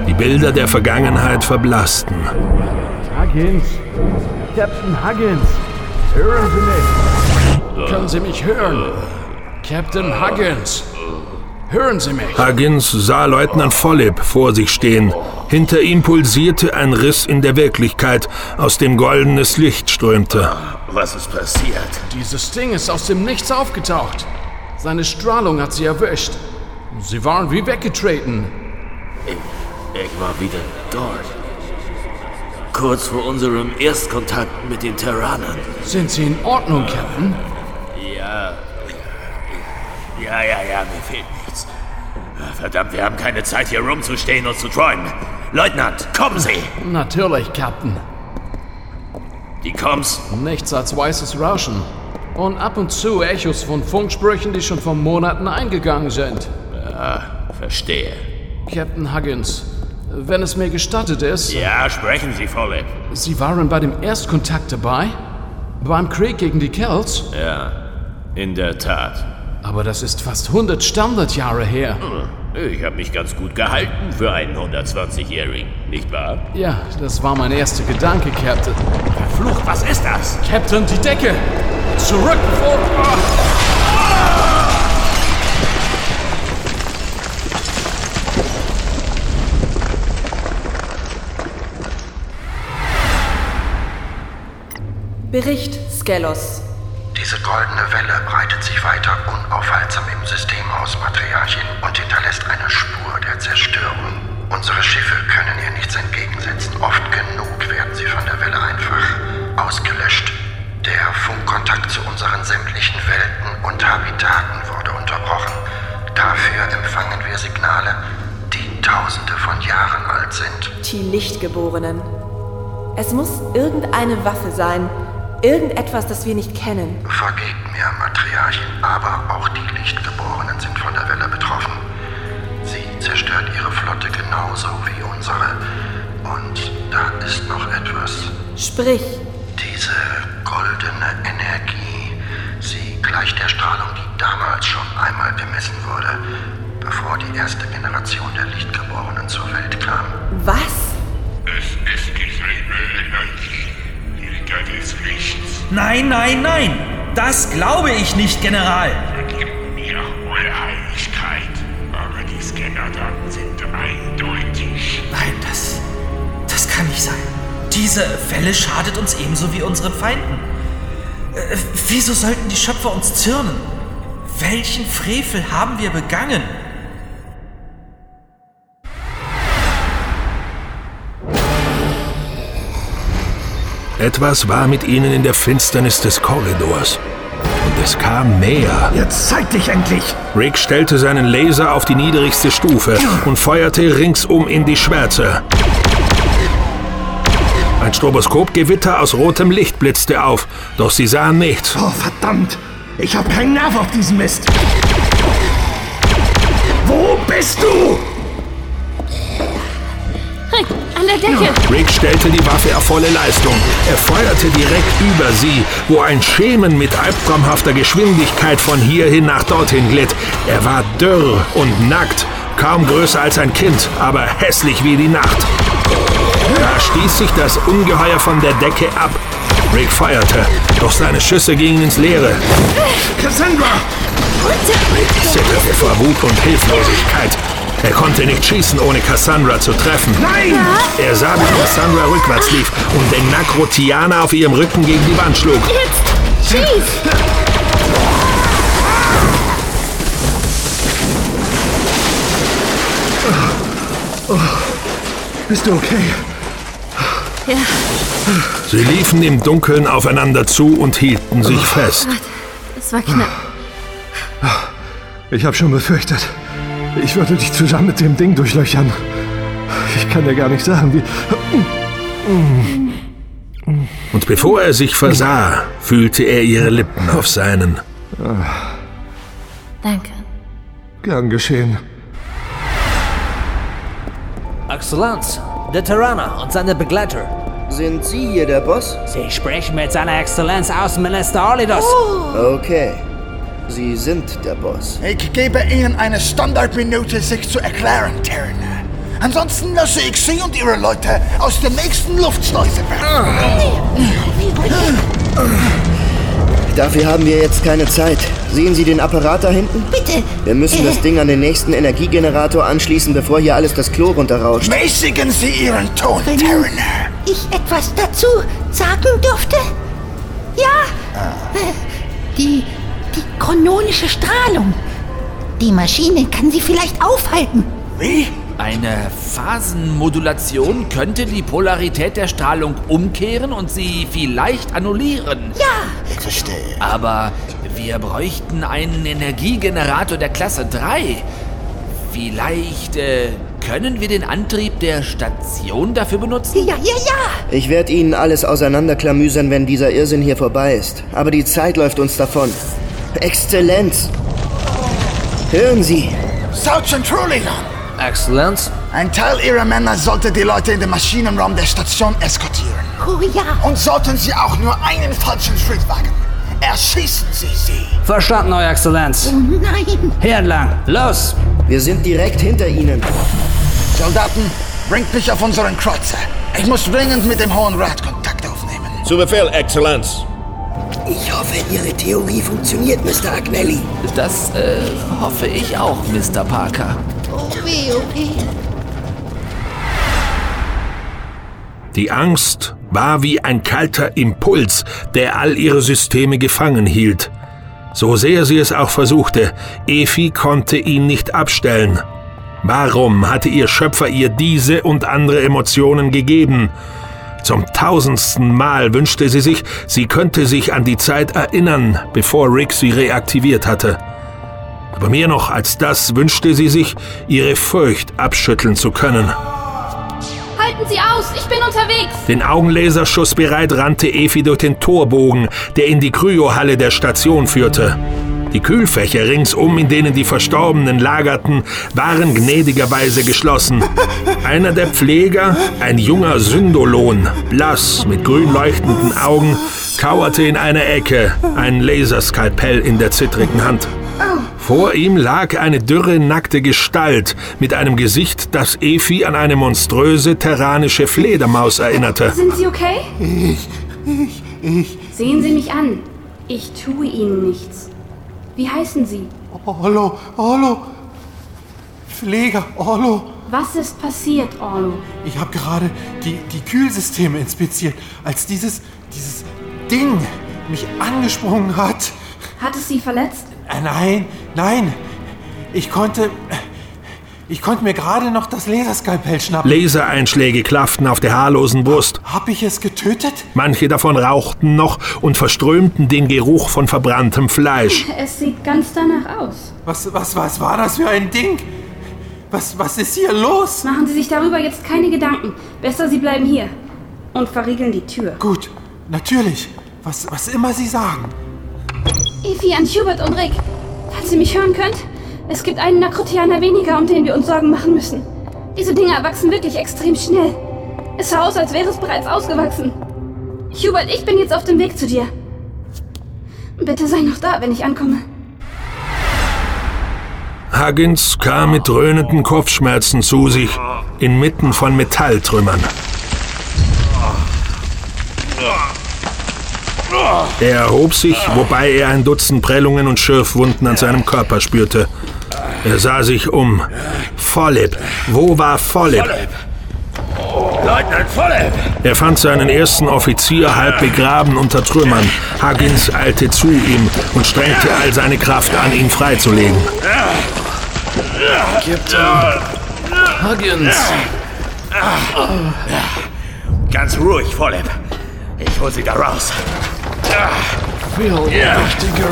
S1: Die Bilder der Vergangenheit verblassten.
S10: Huggins! Captain Huggins! Hören Sie mich! Können Sie mich hören? Captain Huggins! Hören Sie mich!
S1: Huggins sah Leutnant Follip vor sich stehen. Hinter ihm pulsierte ein Riss in der Wirklichkeit, aus dem goldenes Licht strömte.
S4: Was ist passiert?
S10: Dieses Ding ist aus dem Nichts aufgetaucht. Seine Strahlung hat sie erwischt. Sie waren wie weggetreten.
S4: Ich, ich war wieder dort. Kurz vor unserem Erstkontakt mit den Terranern.
S10: Sind Sie in Ordnung, Captain?
S4: Ja. Ja, ja, ja, mir fehlt nichts. Verdammt, wir haben keine Zeit hier rumzustehen und zu träumen. Leutnant, kommen Sie!
S10: Natürlich, Captain.
S4: Die Koms?
S10: Nichts als weißes Rauschen. Und ab und zu Echos von Funksprüchen, die schon vor Monaten eingegangen sind.
S4: Ja, verstehe.
S10: Captain Huggins, wenn es mir gestattet ist.
S4: Ja, sprechen Sie, Volleb.
S10: Sie waren bei dem Erstkontakt dabei? Beim Krieg gegen die Celts?
S4: Ja, in der Tat.
S10: Aber das ist fast 100 Standardjahre her.
S4: Ich habe mich ganz gut gehalten für einen 120-Jährigen, nicht wahr?
S10: Ja, das war mein erster Gedanke, Captain.
S4: Verflucht, was ist das?
S10: Captain, die Decke! Zurück vor...
S27: Bericht Skelos.
S28: Diese goldene Welle breitet sich weiter unaufhaltsam im System aus, Matriarchin, und hinterlässt eine Spur der Zerstörung. Unsere Schiffe können ihr nichts entgegensetzen. Oft genug werden sie von der Welle einfach ausgelöscht. Der Funkkontakt zu unseren sämtlichen Welten und Habitaten wurde unterbrochen. Dafür empfangen wir Signale, die tausende von Jahren alt sind.
S27: Die Lichtgeborenen. Es muss irgendeine Waffe sein. Irgendetwas, das wir nicht kennen.
S28: Vergebt mir, Matriarchin, aber auch die Lichtgeborenen sind von der Welle betroffen. Sie zerstört ihre Flotte genauso wie unsere. Und da ist noch etwas.
S27: Sprich.
S28: Diese goldene Energie, sie gleicht der Strahlung, die damals schon einmal gemessen wurde, bevor die erste Generation der Lichtgeborenen zur Welt kam.
S27: Was?
S29: Es ist dieselbe Energie, Des Lichts.
S30: Nein, nein, nein! Das glaube ich nicht, General!
S29: Vergib mir, Eure Heiligkeit, aber die Scannerdaten sind eindeutig.
S30: Nein, das. das kann nicht sein. Diese Welle schadet uns ebenso wie unseren Feinden. Äh, wieso sollten die Schöpfer uns zürnen? Welchen Frevel haben wir begangen?
S1: Etwas war mit ihnen in der Finsternis des Korridors. Und es kam näher.
S17: Jetzt zeig dich endlich!
S1: Rick stellte seinen Laser auf die niedrigste Stufe und feuerte ringsum in die Schwärze. Ein Stroboskopgewitter aus rotem Licht blitzte auf, doch sie sahen nichts.
S17: Oh, verdammt! Ich hab keinen Nerv auf diesen Mist! Wo bist du?
S13: Rick, an der Decke!
S1: Rick stellte die Waffe auf volle Leistung. Er feuerte direkt über sie, wo ein Schemen mit albtraumhafter Geschwindigkeit von hierhin nach dorthin glitt. Er war dürr und nackt, kaum größer als ein Kind, aber hässlich wie die Nacht. Da stieß sich das Ungeheuer von der Decke ab. Rick feuerte, doch seine Schüsse gingen ins Leere.
S17: Cassandra!
S1: Rick zitterte vor Wut und Hilflosigkeit. Er konnte nicht schießen, ohne Cassandra zu treffen.
S17: Nein!
S1: Er sah, wie Cassandra rückwärts lief und den Nakrotianer auf ihrem Rücken gegen die Wand schlug.
S13: Jetzt! Schieß!
S17: Oh, bist du okay?
S13: Ja.
S1: Sie liefen im Dunkeln aufeinander zu und hielten sich fest.
S13: Das war knapp.
S2: Ich habe schon befürchtet, ich würde dich zusammen mit dem Ding durchlöchern. Ich kann dir gar nicht sagen, wie...
S1: Und bevor er sich versah, fühlte er ihre Lippen auf seinen.
S13: Danke.
S2: Gern geschehen.
S16: Exzellenz, der Tyranner und seine Begleiter.
S12: Sind Sie hier der Boss?
S16: Sie sprechen mit seiner Exzellenz Außenminister Olidos.
S12: Okay. Sie sind der Boss.
S17: Ich gebe Ihnen eine Standardminute, sich zu erklären, Terran. Ansonsten lasse ich Sie und Ihre Leute aus der nächsten Luftschleuse
S12: Dafür haben wir jetzt keine Zeit. Sehen Sie den Apparat da hinten?
S6: Bitte.
S12: Wir müssen das Ding an den nächsten Energiegenerator anschließen, bevor hier alles das Klo runterrauscht.
S17: Mäßigen Sie Ihren Ton,
S6: Wenn
S17: Terran.
S6: ich etwas dazu sagen dürfte? Ja. Äh, Die, die chrononische Strahlung. Die Maschine kann sie vielleicht aufhalten.
S17: Wie?
S30: Eine Phasenmodulation könnte die Polarität der Strahlung umkehren und sie vielleicht annullieren.
S6: Ja.
S17: Ich verstehe.
S30: Aber wir bräuchten einen Energiegenerator der Klasse 3. Vielleicht äh, können wir den Antrieb der Station dafür benutzen?
S6: Ja, ja, ja.
S12: Ich werde Ihnen alles auseinanderklamüsern, wenn dieser Irrsinn hier vorbei ist. Aber die Zeit läuft uns davon. Exzellenz! Hören Sie!
S17: Sergeant Trullion!
S16: Exzellenz?
S17: Ein Teil Ihrer Männer sollte die Leute in den Maschinenraum der Station eskortieren.
S6: Oh ja.
S17: Und sollten Sie auch nur einen falschen Schritt wagen, erschießen Sie sie.
S16: Verstanden, Euer Exzellenz.
S6: Oh nein.
S16: Hier entlang. Los!
S12: Wir sind direkt hinter Ihnen.
S17: Soldaten, bringt mich auf unseren Kreuzer. Ich muss dringend mit dem Hohen Rat Kontakt aufnehmen.
S24: Zu Befehl, Exzellenz.
S6: Ich hoffe, Ihre Theorie funktioniert, Mr. Agnelli.
S30: Das äh, hoffe ich auch, Mr. Parker.
S6: Oh weh, weh.
S1: Die Angst war wie ein kalter Impuls, der all ihre Systeme gefangen hielt. So sehr sie es auch versuchte, Efi konnte ihn nicht abstellen. Warum hatte ihr Schöpfer ihr diese und andere Emotionen gegeben? Zum tausendsten Mal wünschte sie sich, sie könnte sich an die Zeit erinnern, bevor Rick sie reaktiviert hatte. Aber mehr noch als das wünschte sie sich, ihre Furcht abschütteln zu können.
S8: Halten Sie aus, ich bin unterwegs.
S1: Den Augenlaserschuss bereit rannte Efi durch den Torbogen, der in die Kryohalle der Station führte. Die Kühlfächer ringsum, in denen die Verstorbenen lagerten, waren gnädigerweise geschlossen. Einer der Pfleger, ein junger Syndolon, blass mit grün leuchtenden Augen, kauerte in einer Ecke, ein Laserskalpell in der zittrigen Hand. Vor ihm lag eine dürre, nackte Gestalt mit einem Gesicht, das Efi an eine monströse terranische Fledermaus erinnerte.
S8: Sind Sie okay?
S17: Ich, ich, ich.
S8: Sehen Sie mich an. Ich tue Ihnen nichts. Wie heißen Sie?
S17: Orlo, Orlo. Pfleger, Orlo.
S8: Was ist passiert, Orlo?
S17: Ich habe gerade die, die Kühlsysteme inspiziert, als dieses, dieses Ding mich angesprungen hat.
S8: Hat es Sie verletzt?
S17: Äh, Nein, nein. Ich konnte. Ich konnte mir gerade noch das Laserskalpell schnappen.
S1: Lasereinschläge klafften auf der haarlosen Brust.
S17: Hab ich es getötet?
S1: Manche davon rauchten noch und verströmten den Geruch von verbranntem Fleisch. [LAUGHS]
S8: Es sieht ganz danach aus.
S17: Was, was, was war das für ein Ding? Was, was ist hier los?
S8: Machen Sie sich darüber jetzt keine Gedanken. Besser, Sie bleiben hier. Und verriegeln die Tür.
S17: Gut, natürlich. Was, was immer Sie sagen.
S8: Evi an Hubert und Rick. Falls ihr mich hören könnt, es gibt einen Nakrotianer weniger, um den wir uns Sorgen machen müssen. Diese Dinger wachsen wirklich extrem schnell. Es sah aus, als wäre es bereits ausgewachsen. Hubert, ich bin jetzt auf dem Weg zu dir. Bitte sei noch da, wenn ich ankomme.
S1: Huggins kam mit dröhnenden Kopfschmerzen zu sich, inmitten von Metalltrümmern. Er erhob sich, wobei er ein Dutzend Prellungen und Schürfwunden an seinem Körper spürte. Er sah sich um. Volleb. Wo war Volleb?
S26: Leutnant Volleb!
S1: Er fand seinen ersten Offizier halb begraben unter Trümmern. Huggins eilte zu ihm und strengte all seine Kraft an, ihn freizulegen.
S26: Captain
S10: Huggins.
S26: Ganz ruhig, Volleb. Ich hol sie da raus.
S10: Viel
S26: Ja.
S10: wichtiger.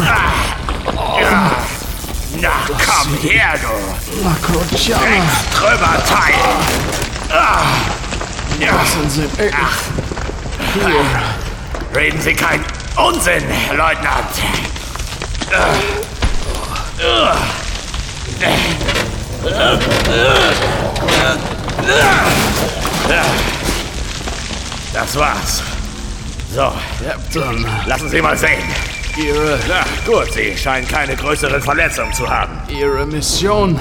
S4: Na, komm her, du!
S17: Lakrociana.
S4: Trümmerteil! Ah. Ja.
S17: Lassen Sie mich.
S4: Hier. Reden Sie keinen Unsinn, Leutnant! Das war's. So,
S10: Captain.
S4: lassen Sie mal sehen.
S10: Ihre,
S4: Na gut, Sie scheinen keine größeren Verletzungen zu haben.
S10: Ihre Mission.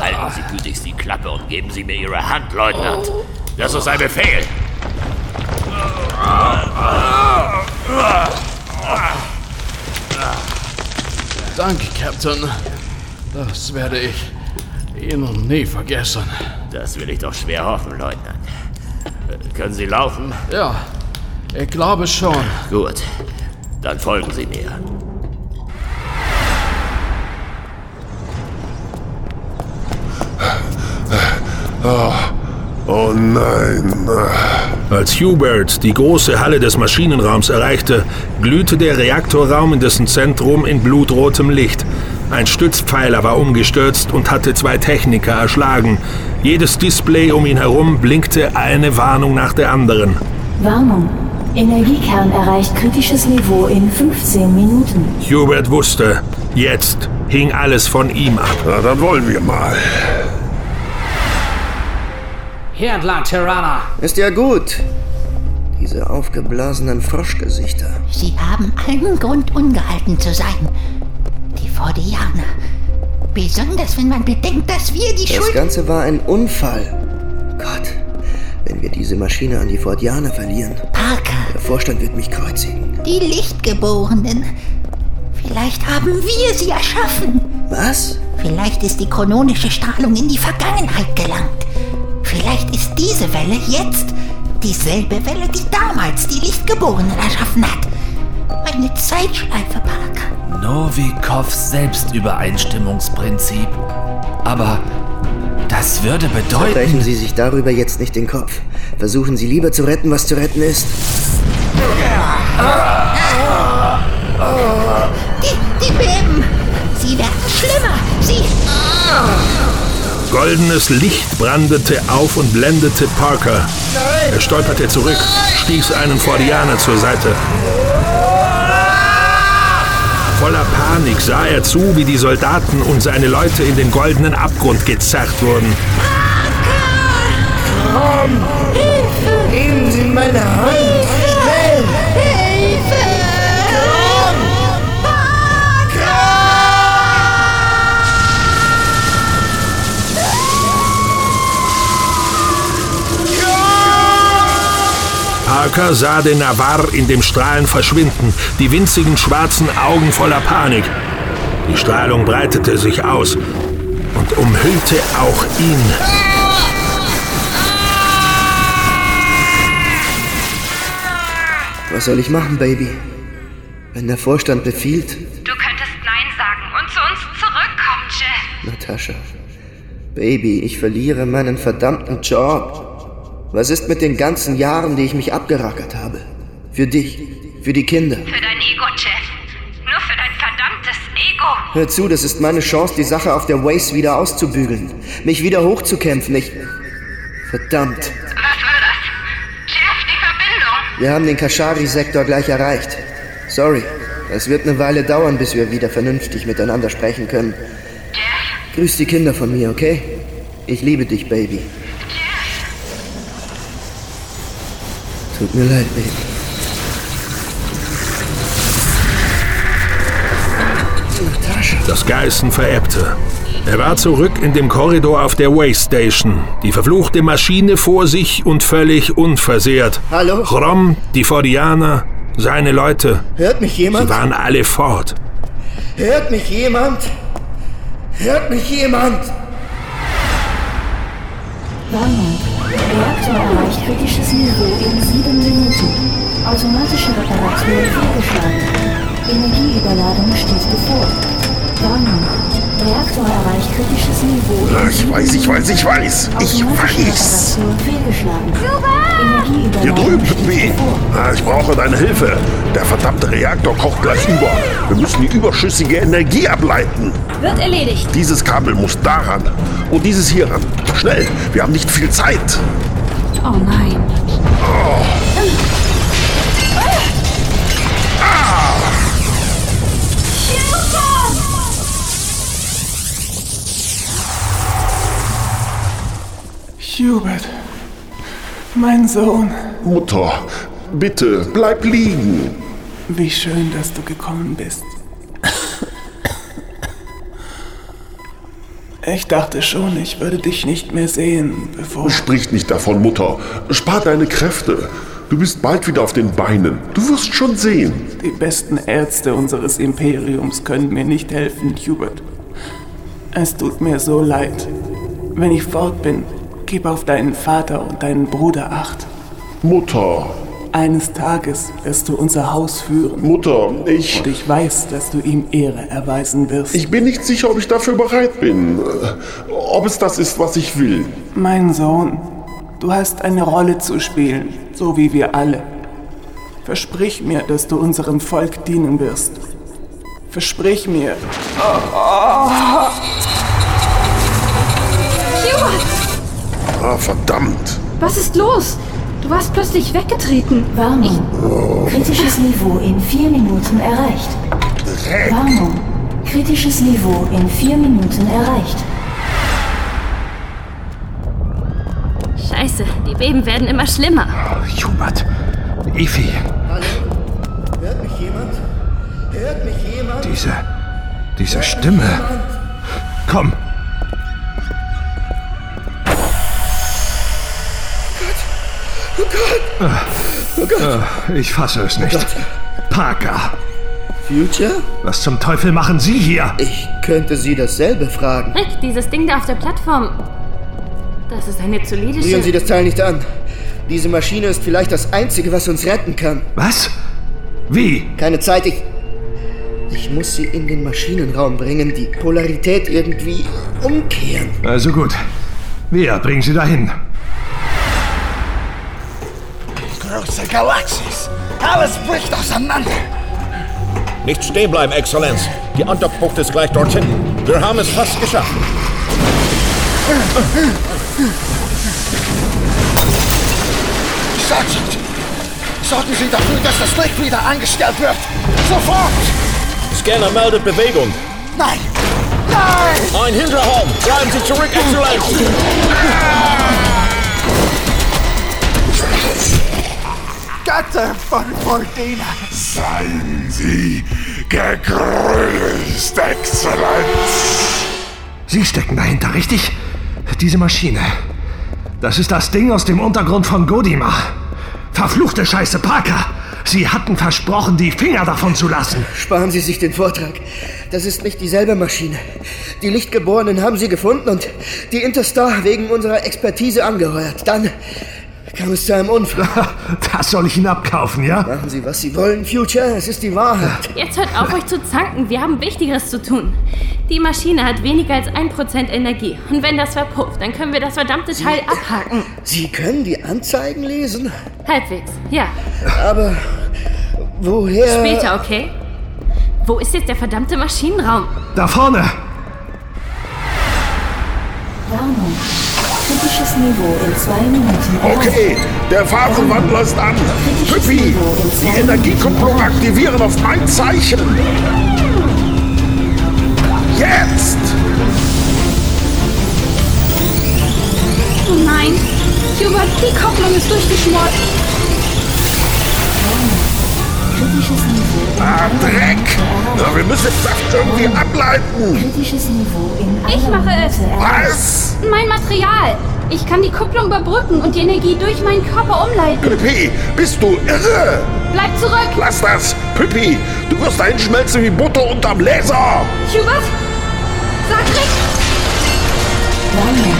S4: Halten Sie gütigst die Klappe und geben Sie mir Ihre Hand, Leutnant. Das ist ein Befehl.
S10: Danke, Captain. Das werde ich Ihnen nie vergessen.
S4: Das will ich doch schwer hoffen, Leutnant. Äh, Können Sie laufen?
S10: Ja, ich glaube schon.
S4: Gut, dann folgen Sie mir.
S14: Oh, oh nein.
S1: Als Hubert die große Halle des Maschinenraums erreichte, glühte der Reaktorraum in dessen Zentrum in blutrotem Licht. Ein Stützpfeiler war umgestürzt und hatte zwei Techniker erschlagen. Jedes Display um ihn herum blinkte eine Warnung nach der anderen.
S25: Warnung. Energiekern erreicht kritisches Niveau in 15 Minuten.
S1: Hubert wusste, jetzt hing alles von ihm ab.
S14: Na, dann wollen wir mal.
S16: Hier entlang, Tirana.
S12: Ist ja gut. Diese aufgeblasenen Froschgesichter.
S6: Sie haben allen Grund, ungehalten zu sein. Die Fordianer. Besonders wenn man bedenkt, dass wir die
S12: Das
S6: Schuld...
S12: Ganze war ein Unfall. Gott, wenn wir diese Maschine an die Fordianer verlieren.
S6: Parker.
S12: Der Vorstand wird mich kreuzigen.
S6: Die Lichtgeborenen. Vielleicht haben wir sie erschaffen.
S12: Was?
S6: Vielleicht ist die chrononische Strahlung in die Vergangenheit gelangt. Vielleicht ist diese Welle jetzt dieselbe Welle, die damals die Lichtgeborenen erschaffen hat. Eine Zeitschleife, Parker.
S30: Novikovs Selbstübereinstimmungsprinzip. Aber das würde bedeuten.
S12: Zerbrechen Sie sich darüber jetzt nicht den Kopf. Versuchen Sie lieber zu retten, was zu retten ist.
S6: Die, die beben. Sie werden schlimmer. Sie...
S1: Goldenes Licht brandete auf und blendete Parker. Er stolperte zurück, stieß einen Fordianer zur Seite. Voller Panik sah er zu, wie die Soldaten und seine Leute in den goldenen Abgrund gezerrt wurden.
S17: Komm! Geben Sie meine Hand!
S1: Parker sah den Navarre in dem Strahlen verschwinden, die winzigen schwarzen Augen voller Panik. Die Strahlung breitete sich aus und umhüllte auch ihn.
S12: Was soll ich machen, Baby? Wenn der Vorstand befiehlt,
S23: Du könntest Nein sagen und zu uns zurückkommen, Jeff.
S12: Natascha. Baby, ich verliere meinen verdammten Job. Was ist mit den ganzen Jahren, die ich mich abgerackert habe? Für dich, für die Kinder.
S23: Für dein Ego, Jeff. Nur für dein verdammtes Ego.
S12: Hör zu, das ist meine Chance, die Sache auf der Waze wieder auszubügeln. Mich wieder hochzukämpfen. Ich. Verdammt.
S23: Was war das? Jeff, die Verbindung.
S12: Wir haben den Kashari-Sektor gleich erreicht. Sorry. Es wird eine Weile dauern, bis wir wieder vernünftig miteinander sprechen können. Grüß die Kinder von mir, okay? Ich liebe dich, Baby. Tut mir leid, Baby.
S1: Das Geißen verebbte. Er war zurück in dem Korridor auf der Waste Station, die verfluchte Maschine vor sich und völlig unversehrt.
S12: Hallo?
S1: Chrom, die Fordianer, seine Leute.
S12: Hört mich jemand?
S1: Sie waren alle fort.
S12: Hört mich jemand? Hört mich jemand?
S25: Warnung. Reaktor erreicht kritisches Niveau in 7 Minuten. Automatische Reparatur fehlgeschlagen. Energieüberladung steht bevor. Warnung. Reaktor erreicht kritisches Niveau.
S14: Ich weiß, ich weiß, ich weiß. Ich weiß.
S25: Reparatur fehlgeschlagen.
S14: Hier drüben, Pippi. Ich brauche deine Hilfe. Der verdammte Reaktor kocht gleich über. Wir müssen die überschüssige Energie ableiten.
S8: Wird erledigt.
S14: Dieses Kabel muss daran. Und dieses hier ran. Schnell, wir haben nicht viel Zeit.
S8: Oh nein.
S31: Hubert, mein Sohn.
S14: Mutter, bitte, bleib liegen.
S31: Wie schön, dass du gekommen bist. Ich dachte schon, ich würde dich nicht mehr sehen, bevor...
S14: Sprich nicht davon, Mutter. Spar deine Kräfte. Du bist bald wieder auf den Beinen. Du wirst schon sehen.
S31: Die besten Ärzte unseres Imperiums können mir nicht helfen, Hubert. Es tut mir so leid. Wenn ich fort bin, gib auf deinen Vater und deinen Bruder acht.
S14: Mutter.
S31: Eines Tages wirst du unser Haus führen.
S14: Mutter, ich...
S31: Und ich weiß, dass du ihm Ehre erweisen wirst.
S14: Ich bin nicht sicher, ob ich dafür bereit bin. Ob es das ist, was ich will.
S31: Mein Sohn, du hast eine Rolle zu spielen, so wie wir alle. Versprich mir, dass du unserem Volk dienen wirst. Versprich mir.
S8: Hubert,
S14: Ah, verdammt.
S8: was ist los? Du warst plötzlich weggetreten.
S25: Warnung. Kritisches Niveau in vier Minuten erreicht. Warnung. Kritisches Niveau in vier Minuten erreicht.
S13: Scheiße, die Beben werden immer schlimmer.
S2: Hubert, Evi,
S12: Hört mich jemand? Hört mich jemand?
S2: diese, diese Stimme. Komm,
S12: Gott! Oh Gott!
S2: äh, ich fasse es nicht. Parker,
S12: Future?
S2: was zum Teufel machen Sie hier?
S12: Ich könnte Sie dasselbe fragen.
S13: Rick, dieses Ding da auf der Plattform. Das ist eine zulidische...
S12: Rühren Sie das Teil nicht an. Diese Maschine ist vielleicht das Einzige, was uns retten kann.
S2: Was? Wie?
S12: Keine Zeit, ich. Ich muss sie in den Maschinenraum bringen, die Polarität irgendwie umkehren.
S2: Also gut. Wir bringen Sie dahin.
S17: Große Galaxis. Alles bricht auseinander.
S24: Nicht stehen bleiben, Exzellenz. Die Andockbucht ist gleich dort hinten. Wir haben es fast geschafft.
S17: Sergeant, sorgen Sie dafür, dass das Licht wieder eingestellt wird. Sofort!
S24: Scanner meldet Bewegung.
S17: Nein! Nein!
S24: Ein Hinterhalt! Bleiben Sie zurück, Exzellenz!
S17: Götter von Fortuna!
S14: Seien Sie gegrüßt, Exzellenz.
S2: Sie stecken dahinter, richtig? Diese Maschine. Das ist das Ding aus dem Untergrund von Godima. Verfluchte Scheiße, Parker! Sie hatten versprochen, die Finger davon zu lassen.
S12: Sparen Sie sich den Vortrag. Das ist nicht dieselbe Maschine. Die Lichtgeborenen haben sie gefunden und die Interstar wegen unserer Expertise angeheuert. Dann kam es zu einem Unfall. [LAUGHS]
S2: Das soll ich Ihnen abkaufen, ja?
S12: Machen Sie, was Sie wollen, Future. Es ist die Wahrheit.
S13: Jetzt hört auf, euch zu zanken. Wir haben Wichtigeres zu tun. Die Maschine hat weniger als 1% Energie. Und wenn das verpufft, dann können wir das verdammte Teil abhaken.
S12: Sie können die Anzeigen lesen?
S13: Halbwegs, ja.
S12: Aber woher...
S13: Später, okay? Wo ist jetzt der verdammte Maschinenraum?
S2: Da vorne!
S25: Warnung. Kritisches Niveau in zwei Minuten.
S14: Okay, der Phasenwandler ist an. Püppi, die Energiekupplung aktivieren auf mein Zeichen. Jetzt!
S8: Oh nein! Hubert, die Kopplung ist durchgeschmort.
S25: Kritisches Niveau
S14: Ah, Dreck!
S25: Erreicht.
S14: wir müssen das irgendwie ableiten.
S25: Kritisches Niveau in
S8: Ich mache es.
S14: Was?
S8: Mein Material. Ich kann die Kupplung überbrücken und die Energie durch meinen Körper umleiten.
S14: Püppi, bist du irre?
S8: Bleib zurück!
S14: Lass das! Püppi, du wirst dahin schmelzen wie Butter unterm Laser!
S8: Hubert? Sag Rick!
S25: Warnung.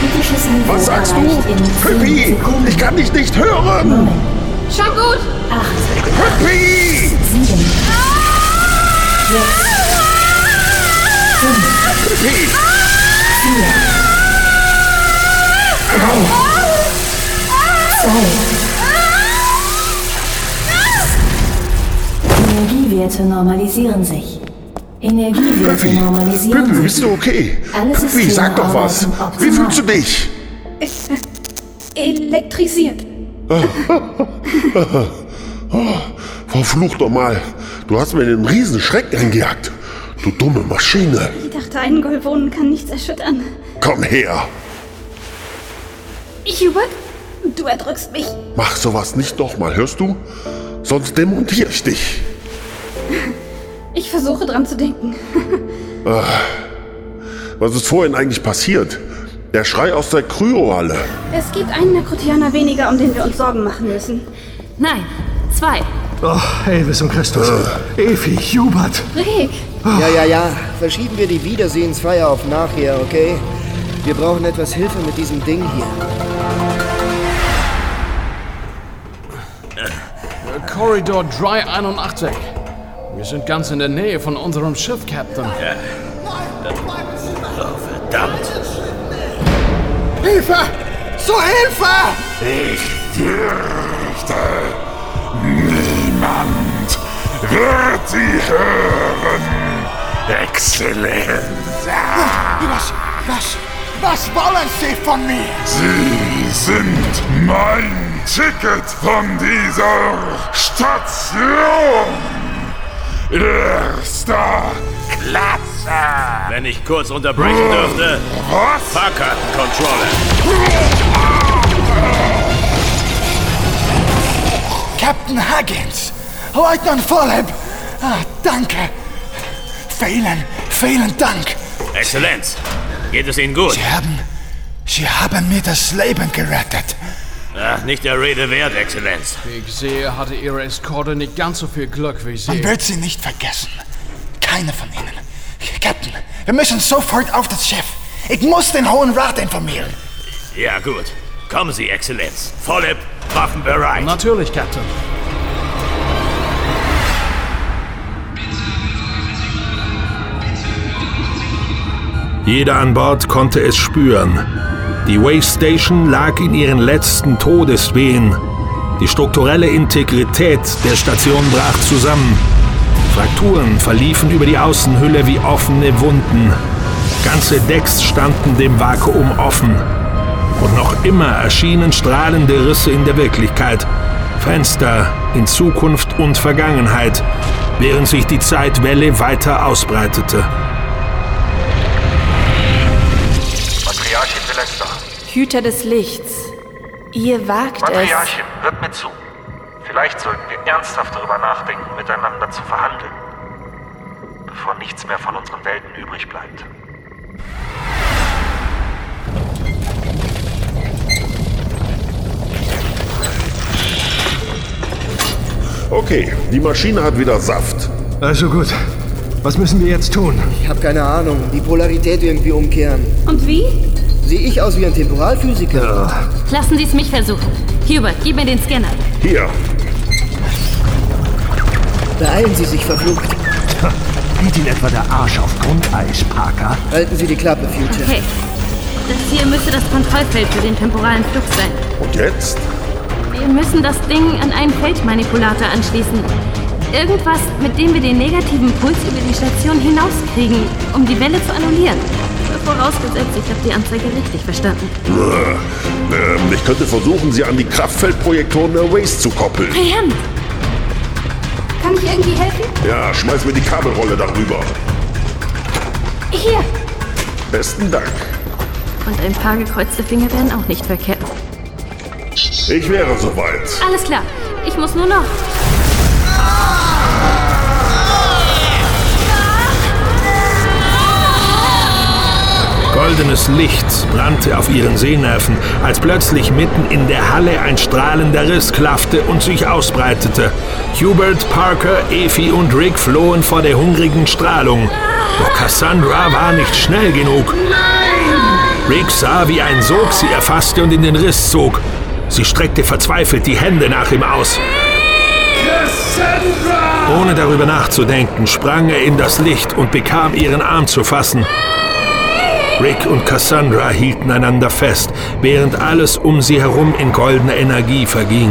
S25: Kritisches Niveau
S14: Was sagst du?
S25: erreicht in 10
S14: Püppi,
S25: Sekunden.
S14: ich kann dich nicht hören!
S8: Schon gut!
S25: 8,
S14: Püppi!
S25: 7, 6, Vier. Drei. Zwei. Energiewerte normalisieren sich. Energiewerte normalisieren
S14: Pippi,
S25: sich.
S14: bist du okay?
S25: Alle
S14: Pippi,
S25: Systeme
S14: sag doch was. Wie fühlst du dich?
S8: Es ist elektrisiert.
S14: Oh, verflucht doch mal. Du hast mir den riesen Schreck eingejagt. Du dumme Maschine.
S8: Ich dachte, ein Golvonen kann nichts erschüttern.
S14: Komm her.
S8: Hubert, du erdrückst mich.
S14: Mach sowas nicht nochmal, hörst du? Sonst demontiere ich dich.
S8: Ich versuche dran zu denken.
S14: Ah, Was ist vorhin eigentlich passiert? Der Schrei aus der Kryohalle.
S8: Es gibt einen Nekrotianer weniger, um den wir uns Sorgen machen müssen.
S13: Nein, zwei.
S2: Oh, Elvis und Christus. Evi, Hubert.
S8: Rick!
S12: Ja, ja, ja. Verschieben wir die Wiedersehensfeier auf nachher, okay? Wir brauchen etwas Hilfe mit diesem Ding hier.
S10: Korridor Dry 81. Wir sind ganz in der Nähe von unserem Schiff, Captain.
S26: Ja. Oh, verdammt.
S17: Hilfe! Zur Hilfe!
S29: Ich fürchte, niemand wird sie hören, Exzellenz.
S17: Was, was, was wollen Sie von mir?
S29: Sie sind mein Ticket von dieser Station. Erster Klasse.
S4: Wenn ich kurz unterbrechen dürfte.
S29: Was?
S4: Fahrkartencontroller.
S17: Captain Huggins! Leutnant Volleb! Ah, danke! Vielen, vielen Dank!
S4: Exzellenz, geht es Ihnen gut?
S17: Sie haben. Sie haben mir das Leben gerettet.
S4: Ach, nicht der Rede wert, Exzellenz.
S10: Wie ich sehe, hatte Ihre Eskorte nicht ganz so viel Glück wie Sie.
S17: Man wird sie nicht vergessen. Keine von ihnen. Captain, wir müssen sofort auf das Schiff. Ich muss den Hohen Rat informieren.
S4: Ja, gut. Kommen Sie, Exzellenz. Volleb, Waffen bereit.
S10: Natürlich, Captain.
S1: Jeder an Bord konnte es spüren. Die Wave Station lag in ihren letzten Todeswehen. Die strukturelle Integrität der Station brach zusammen. Frakturen verliefen über die Außenhülle wie offene Wunden. Ganze Decks standen dem Vakuum offen. Und noch immer erschienen strahlende Risse in der Wirklichkeit. Fenster in Zukunft und Vergangenheit, während sich die Zeitwelle weiter ausbreitete.
S28: Patriarchin Celesta.
S27: Hüter des Lichts. Ihr wagt es.
S28: Patriarchin, hört mir zu. Vielleicht sollten wir ernsthaft darüber nachdenken, miteinander zu verhandeln. Bevor nichts mehr von unseren Welten übrig bleibt.
S14: Okay, die Maschine hat wieder Saft.
S2: Also gut. Was müssen wir jetzt tun?
S12: Ich habe keine Ahnung. Die Polarität irgendwie umkehren.
S8: Und wie?
S12: Sehe ich aus wie ein Temporalphysiker?
S13: Lassen Sie es mich versuchen. Hubert, gib mir den Scanner.
S14: Hier.
S12: Beeilen Sie sich, verflucht.
S2: Geht Ihnen etwa der Arsch auf Grundeis, Parker?
S12: Halten Sie die Klappe, Future.
S13: Okay. Das hier müsste das Kontrollfeld für den temporalen Flug sein.
S14: Und jetzt?
S13: Wir müssen das Ding an einen Feldmanipulator anschließen. Irgendwas, mit dem wir den negativen Puls über die Station hinauskriegen, um die Welle zu annullieren. Vorausgesetzt, ich habe die Anzeige richtig verstanden.
S14: Äh, ähm, ich könnte versuchen, sie an die Kraftfeldprojektoren der Waze zu koppeln.
S13: Brillant!
S8: Kann ich irgendwie helfen?
S14: Ja, schmeiß mir die Kabelrolle darüber.
S8: Hier!
S14: Besten Dank.
S13: Und ein paar gekreuzte Finger wären auch nicht verkehrt.
S14: Ich wäre soweit.
S13: Alles klar. Ich muss nur noch.
S1: Goldenes Licht brannte auf ihren Sehnerven, als plötzlich mitten in der Halle ein strahlender Riss klaffte und sich ausbreitete. Hubert, Parker, Effie und Rick flohen vor der hungrigen Strahlung. Doch Cassandra war nicht schnell genug. Rick sah, wie ein Sog sie erfasste und in den Riss zog. Sie streckte verzweifelt die Hände nach ihm aus.
S32: Cassandra!
S1: Ohne darüber nachzudenken, sprang er in das Licht und bekam ihren Arm zu fassen. Rick und Cassandra hielten einander fest, während alles um sie herum in goldener Energie verging.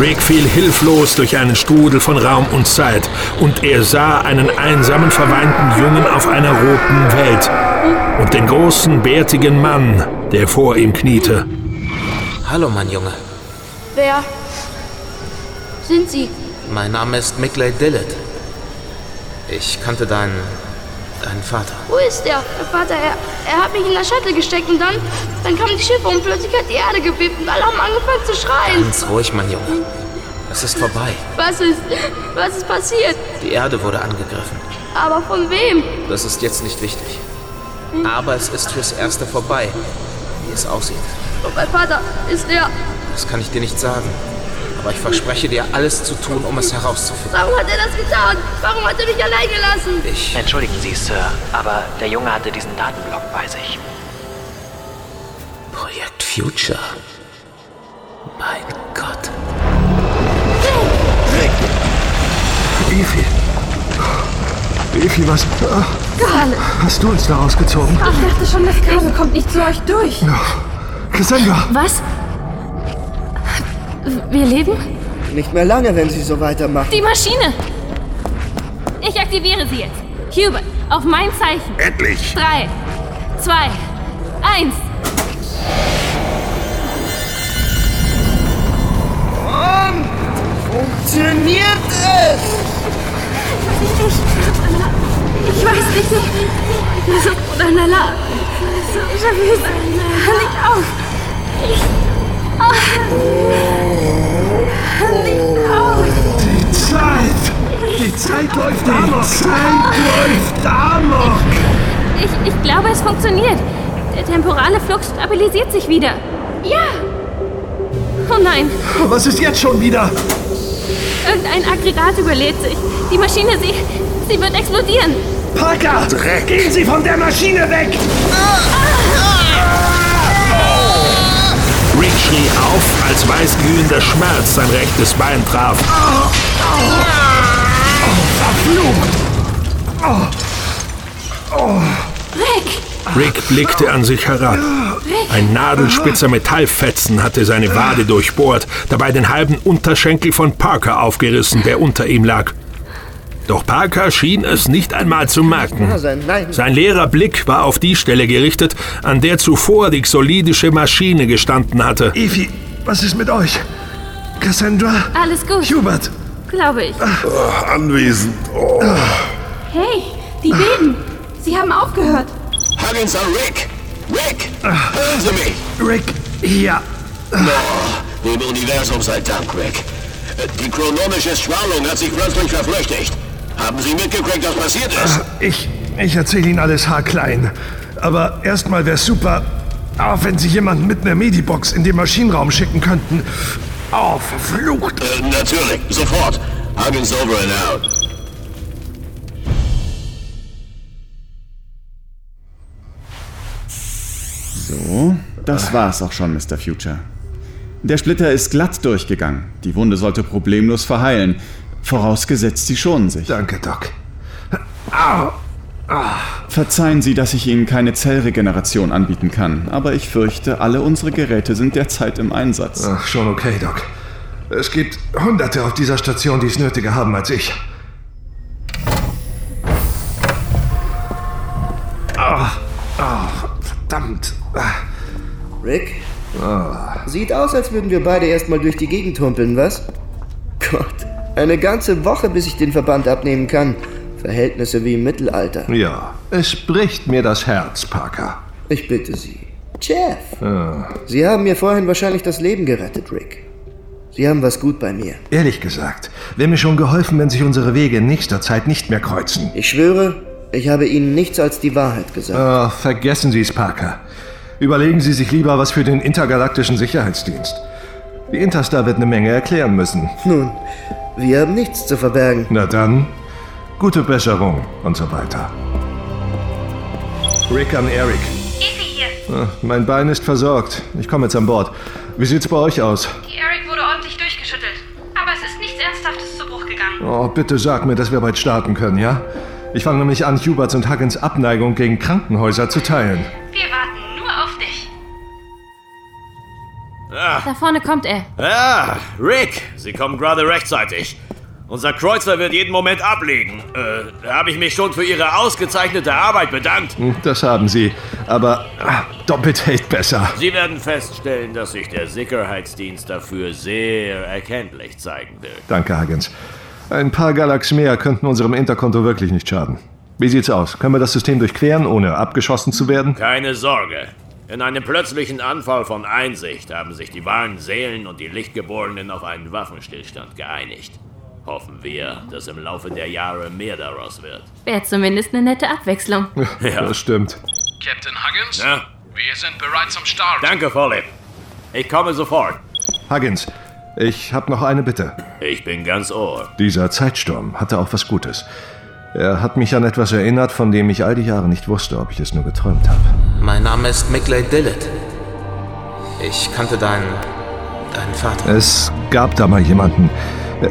S1: Rick fiel hilflos durch einen Strudel von Raum und Zeit und er sah einen einsamen, verweinten Jungen auf einer roten Welt und den großen, bärtigen Mann, der vor ihm kniete.
S33: Hallo, mein Junge.
S34: Wer sind Sie?
S33: Mein Name ist Mickley Dillett. Ich kannte deinen. deinen Vater.
S34: Wo ist der? Der Vater, er, er hat mich in der Shuttle gesteckt und dann, dann kamen die Schiffe und plötzlich hat die Erde gebebt und alle haben angefangen zu schreien.
S33: Ganz ruhig, mein Junge. Es ist vorbei.
S34: Was ist, was ist passiert?
S33: Die Erde wurde angegriffen.
S34: Aber von wem?
S33: Das ist jetzt nicht wichtig. Aber es ist fürs Erste vorbei, wie es aussieht.
S34: Und mein Vater ist der.
S33: Das kann ich dir nicht sagen. Aber ich verspreche dir, alles zu tun, um es herauszufinden.
S34: Warum hat er das getan? Warum hat er mich allein gelassen?
S33: Ich.
S35: Entschuldigen Sie, Sir, aber der Junge hatte diesen Datenblock bei sich.
S33: Projekt Future. Mein Gott.
S2: Evi. Evi, was
S34: Karl,
S2: hast du uns da rausgezogen?
S34: ich dachte schon, das Kabel kommt nicht zu euch durch.
S2: Cassandra!
S13: Was? Wir leben?
S12: Nicht mehr lange, wenn Sie so weitermachen.
S13: Die Maschine! Ich aktiviere sie jetzt. Hubert, auf mein Zeichen.
S14: Endlich!
S13: Drei, zwei, eins.
S12: Und funktioniert es!
S34: Ich weiß nicht. So, oder Lala. So, Javis, hör nicht auf. Ich.
S2: Die Zeit! Die Zeit läuft amok! Die Zeit läuft amok!
S13: Ich, ich glaube, es funktioniert. Der temporale Flux stabilisiert sich wieder. Ja. Oh nein,
S2: Was ist jetzt schon wieder?
S13: irgendein Aggregat überlädt sich. Die Maschine, sie, sie wird explodieren.
S2: Parker!
S14: Dreck!
S2: Gehen Sie von der Maschine weg!
S1: Rick schrie auf, als weißglühender Schmerz sein rechtes Bein traf.
S34: Rick!
S1: Rick blickte an sich herab. Ein nadelspitzer Metallfetzen hatte seine Wade durchbohrt, dabei den halben Unterschenkel von Parker aufgerissen, der unter ihm lag. Doch Parker schien es nicht einmal zu merken.
S12: sein,
S1: leerer Blick war auf die Stelle gerichtet, an der zuvor die xolidische Maschine gestanden hatte.
S2: Evi, was ist mit euch? Cassandra?
S13: Alles gut,
S2: Hubert?
S13: glaube ich.
S14: Oh, anwesend. Oh.
S34: Hey, die beben. Sie haben aufgehört.
S36: Huggins an Rick! Rick! Hören Sie mich!
S2: Rick, hier.
S36: Oh, dem Universum sei Dank, Rick. Die chronomische Strahlung hat sich plötzlich verflüchtigt. Haben Sie mitgekriegt, was passiert ist?
S2: Ich, ich erzähle Ihnen alles haarklein. Aber erstmal wäre super, oh, wenn Sie jemanden mit einer Medibox in den Maschinenraum schicken könnten. Oh, verflucht.
S36: Äh, natürlich, sofort. Huggins over and out.
S22: So, das war's auch schon, Mr. Future. Der Splitter ist glatt durchgegangen. Die Wunde sollte problemlos verheilen. Vorausgesetzt, Sie schonen sich.
S2: Danke, Doc. Au.
S22: Verzeihen Sie, dass ich Ihnen keine Zellregeneration anbieten kann, aber ich fürchte, alle unsere Geräte sind derzeit im Einsatz.
S2: Ach, schon okay, Doc. Es gibt Hunderte auf dieser Station, die es nötiger haben als ich. Ah, ah, verdammt. Ah.
S12: Rick? Sieht aus, als würden wir beide erstmal durch die Gegend humpeln, was? Gott, eine ganze Woche, bis ich den Verband abnehmen kann. Verhältnisse wie im Mittelalter.
S2: Ja, es bricht mir das Herz, Parker.
S12: Ich bitte Sie. Jeff,
S2: Ah.
S12: Sie haben mir vorhin wahrscheinlich das Leben gerettet, Rick. Sie haben was gut bei mir.
S2: Ehrlich gesagt, wäre mir schon geholfen, wenn sich unsere Wege in nächster Zeit nicht mehr kreuzen.
S12: Ich schwöre, ich habe Ihnen nichts als die Wahrheit gesagt.
S2: Ah, vergessen Sie es, Parker. Überlegen Sie sich lieber was für den intergalaktischen Sicherheitsdienst. Die Interstar wird eine Menge erklären müssen.
S12: Nun, wir haben nichts zu verbergen.
S2: Na dann, gute Besserung und so weiter. Rick an Eric.
S37: Evi hier.
S2: Ah, Mein Bein ist versorgt. Ich komme jetzt an Bord. Wie sieht's bei euch aus?
S8: Die Eric wurde ordentlich durchgeschüttelt. Aber es ist nichts Ernsthaftes zu Bruch gegangen.
S2: Oh, bitte sag mir, dass wir bald starten können, ja? Ich fange nämlich an, Huberts und Huggins Abneigung gegen Krankenhäuser zu teilen.
S4: Ah,
S13: Da vorne kommt er.
S4: ah, Rick, Sie kommen gerade rechtzeitig. Unser Kreuzer wird jeden Moment ablegen. Äh, da habe ich mich schon für Ihre ausgezeichnete Arbeit bedankt.
S2: Hm, Das haben sie. Aber ah, doppelt hält besser.
S4: Sie werden feststellen, dass sich der Sicherheitsdienst dafür sehr erkenntlich zeigen will.
S2: Danke, Huggins. Ein paar Galax mehr könnten unserem Interkonto wirklich nicht schaden. Wie sieht's aus? Können wir das System durchqueren, ohne abgeschossen zu werden?
S4: Keine Sorge. In einem plötzlichen Anfall von Einsicht haben sich die wahren Seelen und die Lichtgeborenen auf einen Waffenstillstand geeinigt. Hoffen wir, dass im Laufe der Jahre mehr daraus wird.
S13: Wäre zumindest eine nette Abwechslung.
S4: Ja.
S2: Das stimmt.
S10: Captain Huggins?
S4: Ja?
S10: Wir sind bereit zum Start.
S4: Danke, Foley. Ich komme sofort.
S2: Huggins, ich habe noch eine Bitte.
S4: Ich bin ganz Ohr.
S2: Dieser Zeitsturm hatte auch was Gutes. Er hat mich an etwas erinnert, von dem ich all die Jahre nicht wusste, ob ich es nur geträumt habe.
S33: Mein Name ist Mickley Dillett. Ich kannte deinen. deinen Vater.
S2: Es gab da mal jemanden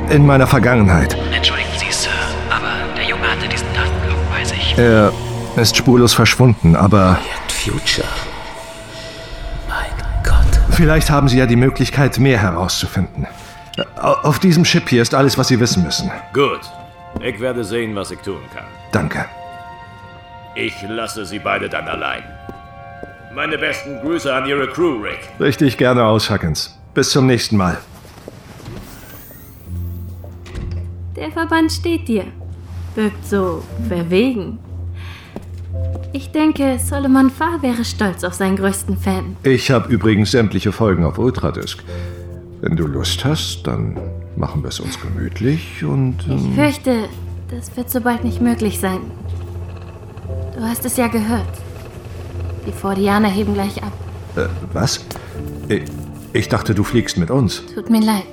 S2: in meiner Vergangenheit.
S35: Entschuldigen Sie, Sir, aber der Junge hatte diesen Datenblock bei sich.
S2: Er ist spurlos verschwunden, aber
S33: Future.
S2: vielleicht haben Sie ja die Möglichkeit, mehr herauszufinden. Auf diesem Chip hier ist alles, was Sie wissen müssen.
S4: Gut. Ich werde sehen, was ich tun kann.
S2: Danke.
S4: Ich lasse Sie beide dann allein. Meine besten Grüße an Ihre Crew, Rick.
S2: Richtig gerne aus, Huggins. Bis zum nächsten Mal.
S13: Der Verband steht dir. Wirkt so verwegen. Ich denke, Solomon Farr wäre stolz auf seinen größten Fan.
S2: Ich habe übrigens sämtliche Folgen auf Ultradisk. Wenn du Lust hast, dann machen wir es uns gemütlich und...
S13: Ich
S2: ähm,
S13: fürchte, das wird so bald nicht möglich sein. Du hast es ja gehört. Die Fordianer heben gleich ab.
S2: Äh, was? Ich, ich dachte, du fliegst mit uns.
S13: Tut mir leid.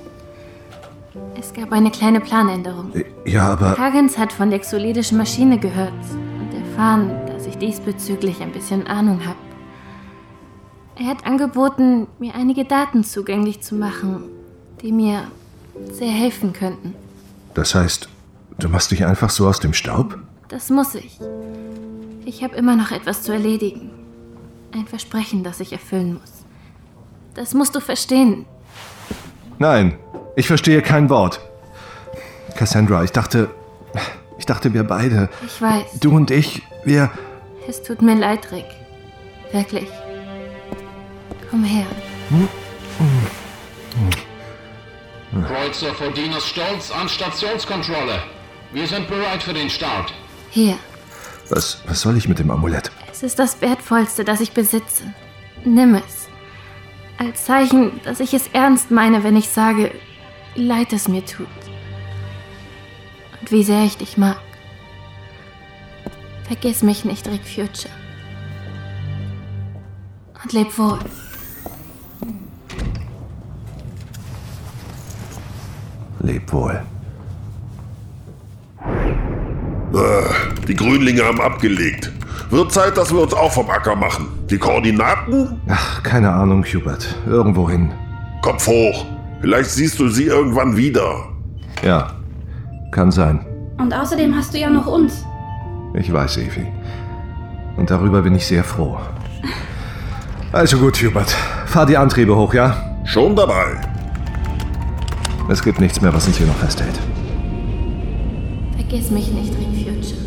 S13: Es gab eine kleine Planänderung.
S2: Ja, aber...
S13: Huggins hat von der xolidischen Maschine gehört und erfahren, dass ich diesbezüglich ein bisschen Ahnung habe. Er hat angeboten, mir einige Daten zugänglich zu machen, die mir sehr helfen könnten.
S2: Das heißt, du machst dich einfach so aus dem Staub?
S13: Das muss ich. Ich habe immer noch etwas zu erledigen. Ein Versprechen, das ich erfüllen muss. Das musst du verstehen.
S2: Nein, ich verstehe kein Wort. Cassandra, ich dachte... Ich dachte, wir beide...
S13: Ich weiß.
S2: Du und ich, wir...
S13: Es tut mir leid, Rick. Wirklich. Komm her.
S10: Kreuzer Fordinas Stolz an Stationskontrolle. Wir sind bereit für den Start.
S13: Hier.
S2: Was, was soll ich mit dem Amulett?
S13: Es ist das Wertvollste, das ich besitze. Nimm es. Als Zeichen, dass ich es ernst meine, wenn ich sage, wie leid es mir tut. Und wie sehr ich dich mag. Vergiss mich nicht, Rick Future. Und leb wohl.
S2: Leb wohl.
S14: Ah, Die Grünlinge haben abgelegt. Wird Zeit, dass wir uns auch vom Acker machen. Die Koordinaten?
S2: Ach, keine Ahnung, Hubert. Irgendwohin.
S14: Kopf hoch. Vielleicht siehst du sie irgendwann wieder.
S2: Ja, kann sein.
S8: Und außerdem hast du ja noch uns.
S2: Ich weiß, Evi. Und darüber bin ich sehr froh. Also gut, Hubert. Fahr die Antriebe hoch, ja?
S14: Schon dabei.
S2: Es gibt nichts mehr, was uns hier noch festhält.
S13: Vergiss mich nicht, Rick Future.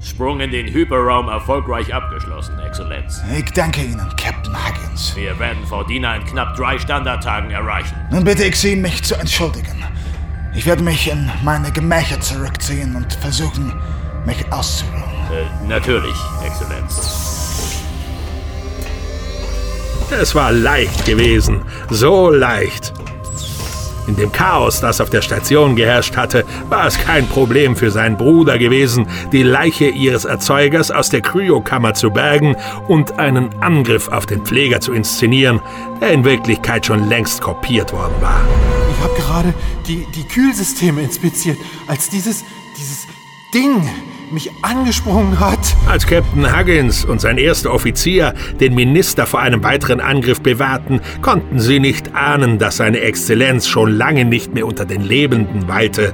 S4: Sprung in den Hyperraum erfolgreich abgeschlossen, Exzellenz.
S17: Ich danke Ihnen, Captain Huggins.
S4: Wir werden Fordina in knapp drei Standardtagen erreichen.
S17: Nun bitte ich Sie, mich zu entschuldigen. Ich werde mich in meine Gemächer zurückziehen und versuchen, mich auszuruhen.
S4: Äh, natürlich, Exzellenz.
S1: Es war leicht gewesen. So leicht. In dem Chaos, das auf der Station geherrscht hatte, war es kein Problem für seinen Bruder gewesen, die Leiche ihres Erzeugers aus der Kryokammer zu bergen und einen Angriff auf den Pfleger zu inszenieren, der in Wirklichkeit schon längst kopiert worden war.
S38: Ich habe gerade die, die Kühlsysteme inspiziert, als dieses, dieses Ding
S17: mich angesprungen hat.
S1: Als Captain Huggins und sein erster Offizier den Minister vor einem weiteren Angriff bewahrten, konnten sie nicht ahnen, dass seine Exzellenz schon lange nicht mehr unter den Lebenden weilte.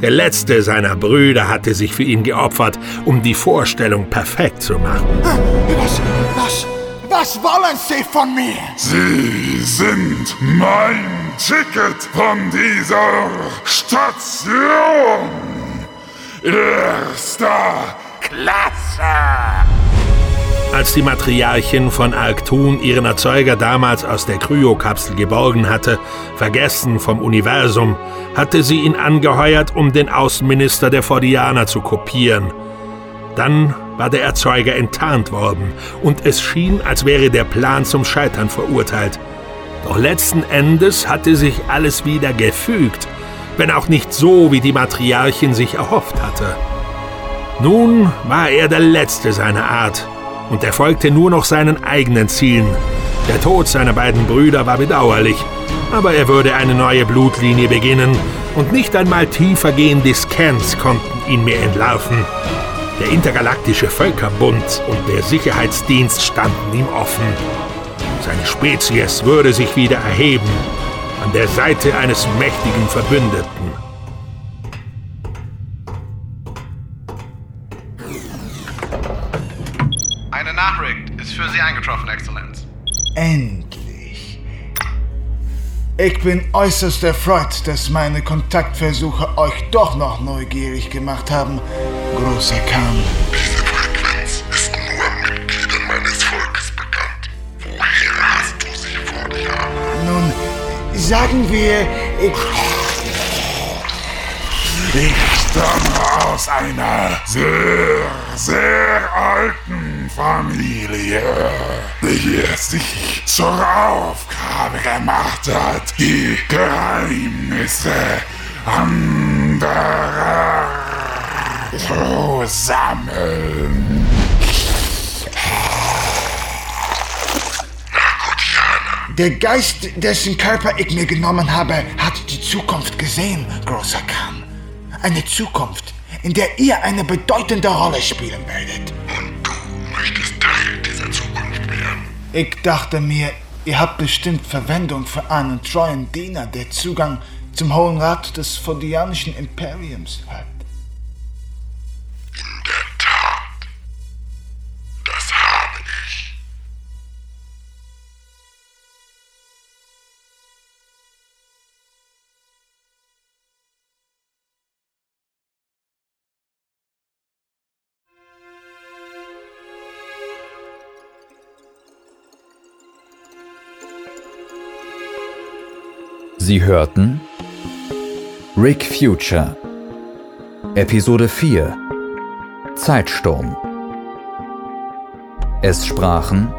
S1: Der letzte seiner Brüder hatte sich für ihn geopfert, um die Vorstellung perfekt zu machen.
S17: Was, was, was wollen Sie von mir?
S29: Sie sind mein Ticket von dieser Station. Erster Klasse.
S1: Als die Matriarchin von Arctun ihren Erzeuger damals aus der Kryokapsel geborgen hatte, vergessen vom Universum, hatte sie ihn angeheuert, um den Außenminister der Fordianer zu kopieren. Dann war der Erzeuger enttarnt worden und es schien, als wäre der Plan zum Scheitern verurteilt. Doch letzten Endes hatte sich alles wieder gefügt, wenn auch nicht so, wie die Matriarchin sich erhofft hatte. Nun war er der Letzte seiner Art und er folgte nur noch seinen eigenen Zielen. Der Tod seiner beiden Brüder war bedauerlich, aber er würde eine neue Blutlinie beginnen und nicht einmal tiefer gehende Scans konnten ihn mehr entlarven. Der intergalaktische Völkerbund und der Sicherheitsdienst standen ihm offen. Seine Spezies würde sich wieder erheben, an der Seite eines mächtigen Verbündeten.
S38: Eine Nachricht ist für Sie eingetroffen, Exzellenz.
S17: Endlich. Ich bin äußerst erfreut, dass meine Kontaktversuche euch doch noch neugierig gemacht haben, großer Khan. Sagen wir, ich.
S29: Stamme aus einer sehr, sehr alten Familie, die es sich zur Aufgabe gemacht hat, die Geheimnisse anderer zu sammeln.
S17: Der Geist, dessen Körper ich mir genommen habe, hat die Zukunft gesehen, großer Khan. Eine Zukunft, in der ihr eine bedeutende Rolle spielen werdet.
S29: Und du möchtest Teil dieser Zukunft werden.
S17: Ich dachte mir, ihr habt bestimmt Verwendung für einen treuen Diener, der Zugang zum Hohen Rat des Fordianischen Imperiums hat.
S39: Sie hörten Rick Future Episode 4 Zeitsturm. Es sprachen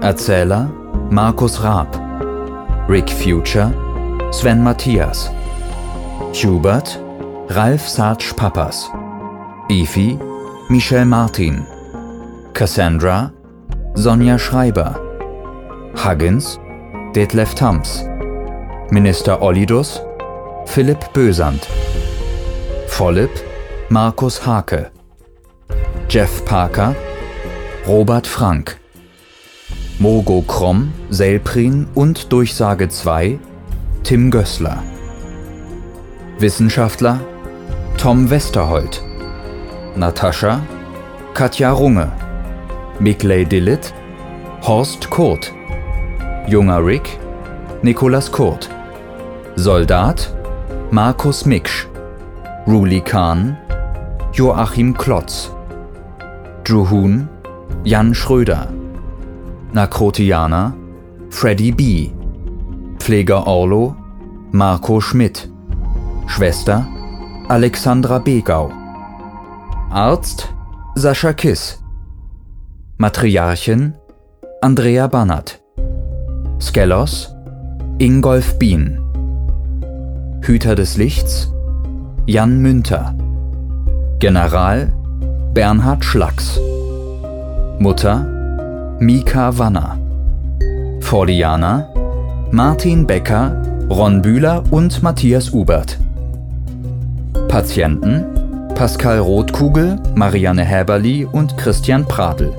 S39: Erzähler Markus Raab Rick Future Sven Matthias Hubert Ralf Sarge Pappas Efi Michel Martin Cassandra Sonja Schreiber Huggins Detlef Thams Minister Ollidus Philipp Bösand Vollip Markus Hake Jeff Parker Robert Frank Mogo Kromm, Selprin und Durchsage 2 Tim Gößler Wissenschaftler Tom Westerholt Natascha Katja Runge Mikley Dillit Horst Kurt Junger Rick Nikolas Kurt Soldat Markus Miksch Ruli Kahn Joachim Klotz Juhun Jan Schröder Nakrotianer Freddy B. Pfleger Orlo Marco Schmidt Schwester Alexandra Begau Arzt Sascha Kiss Matriarchin Andrea Bannert Skelos Ingolf Bien Hüter des Lichts Jan Münter General Bernhard Schlacks Mutter Mika Wanner Fordianer Martin Becker, Ron Bühler und Matthias Ubert Patienten Pascal Rotkugel, Marianne Häberli und Christian Pradl.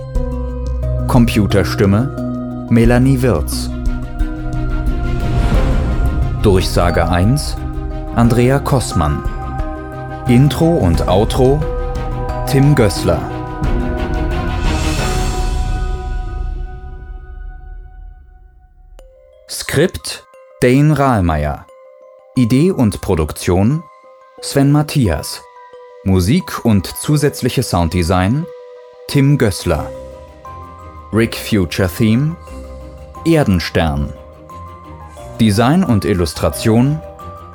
S39: Computerstimme Melanie Wirz. Durchsage 1 Andrea Kossmann. Intro und Outro Tim Gößler. Skript Dane Rahlmeier. Idee und Produktion Sven Matthias. Musik und zusätzliche Sounddesign Tim Gößler. Rick Future Theme Erdenstern. Design und Illustration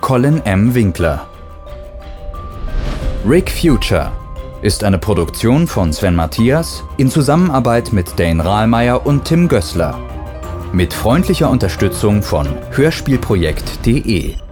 S39: Colin M. Winkler. Rick Future ist eine Produktion von Sven Matthias in Zusammenarbeit mit Dane Rahlmeier und Tim Gößler. Mit freundlicher Unterstützung von Hörspielprojekt.de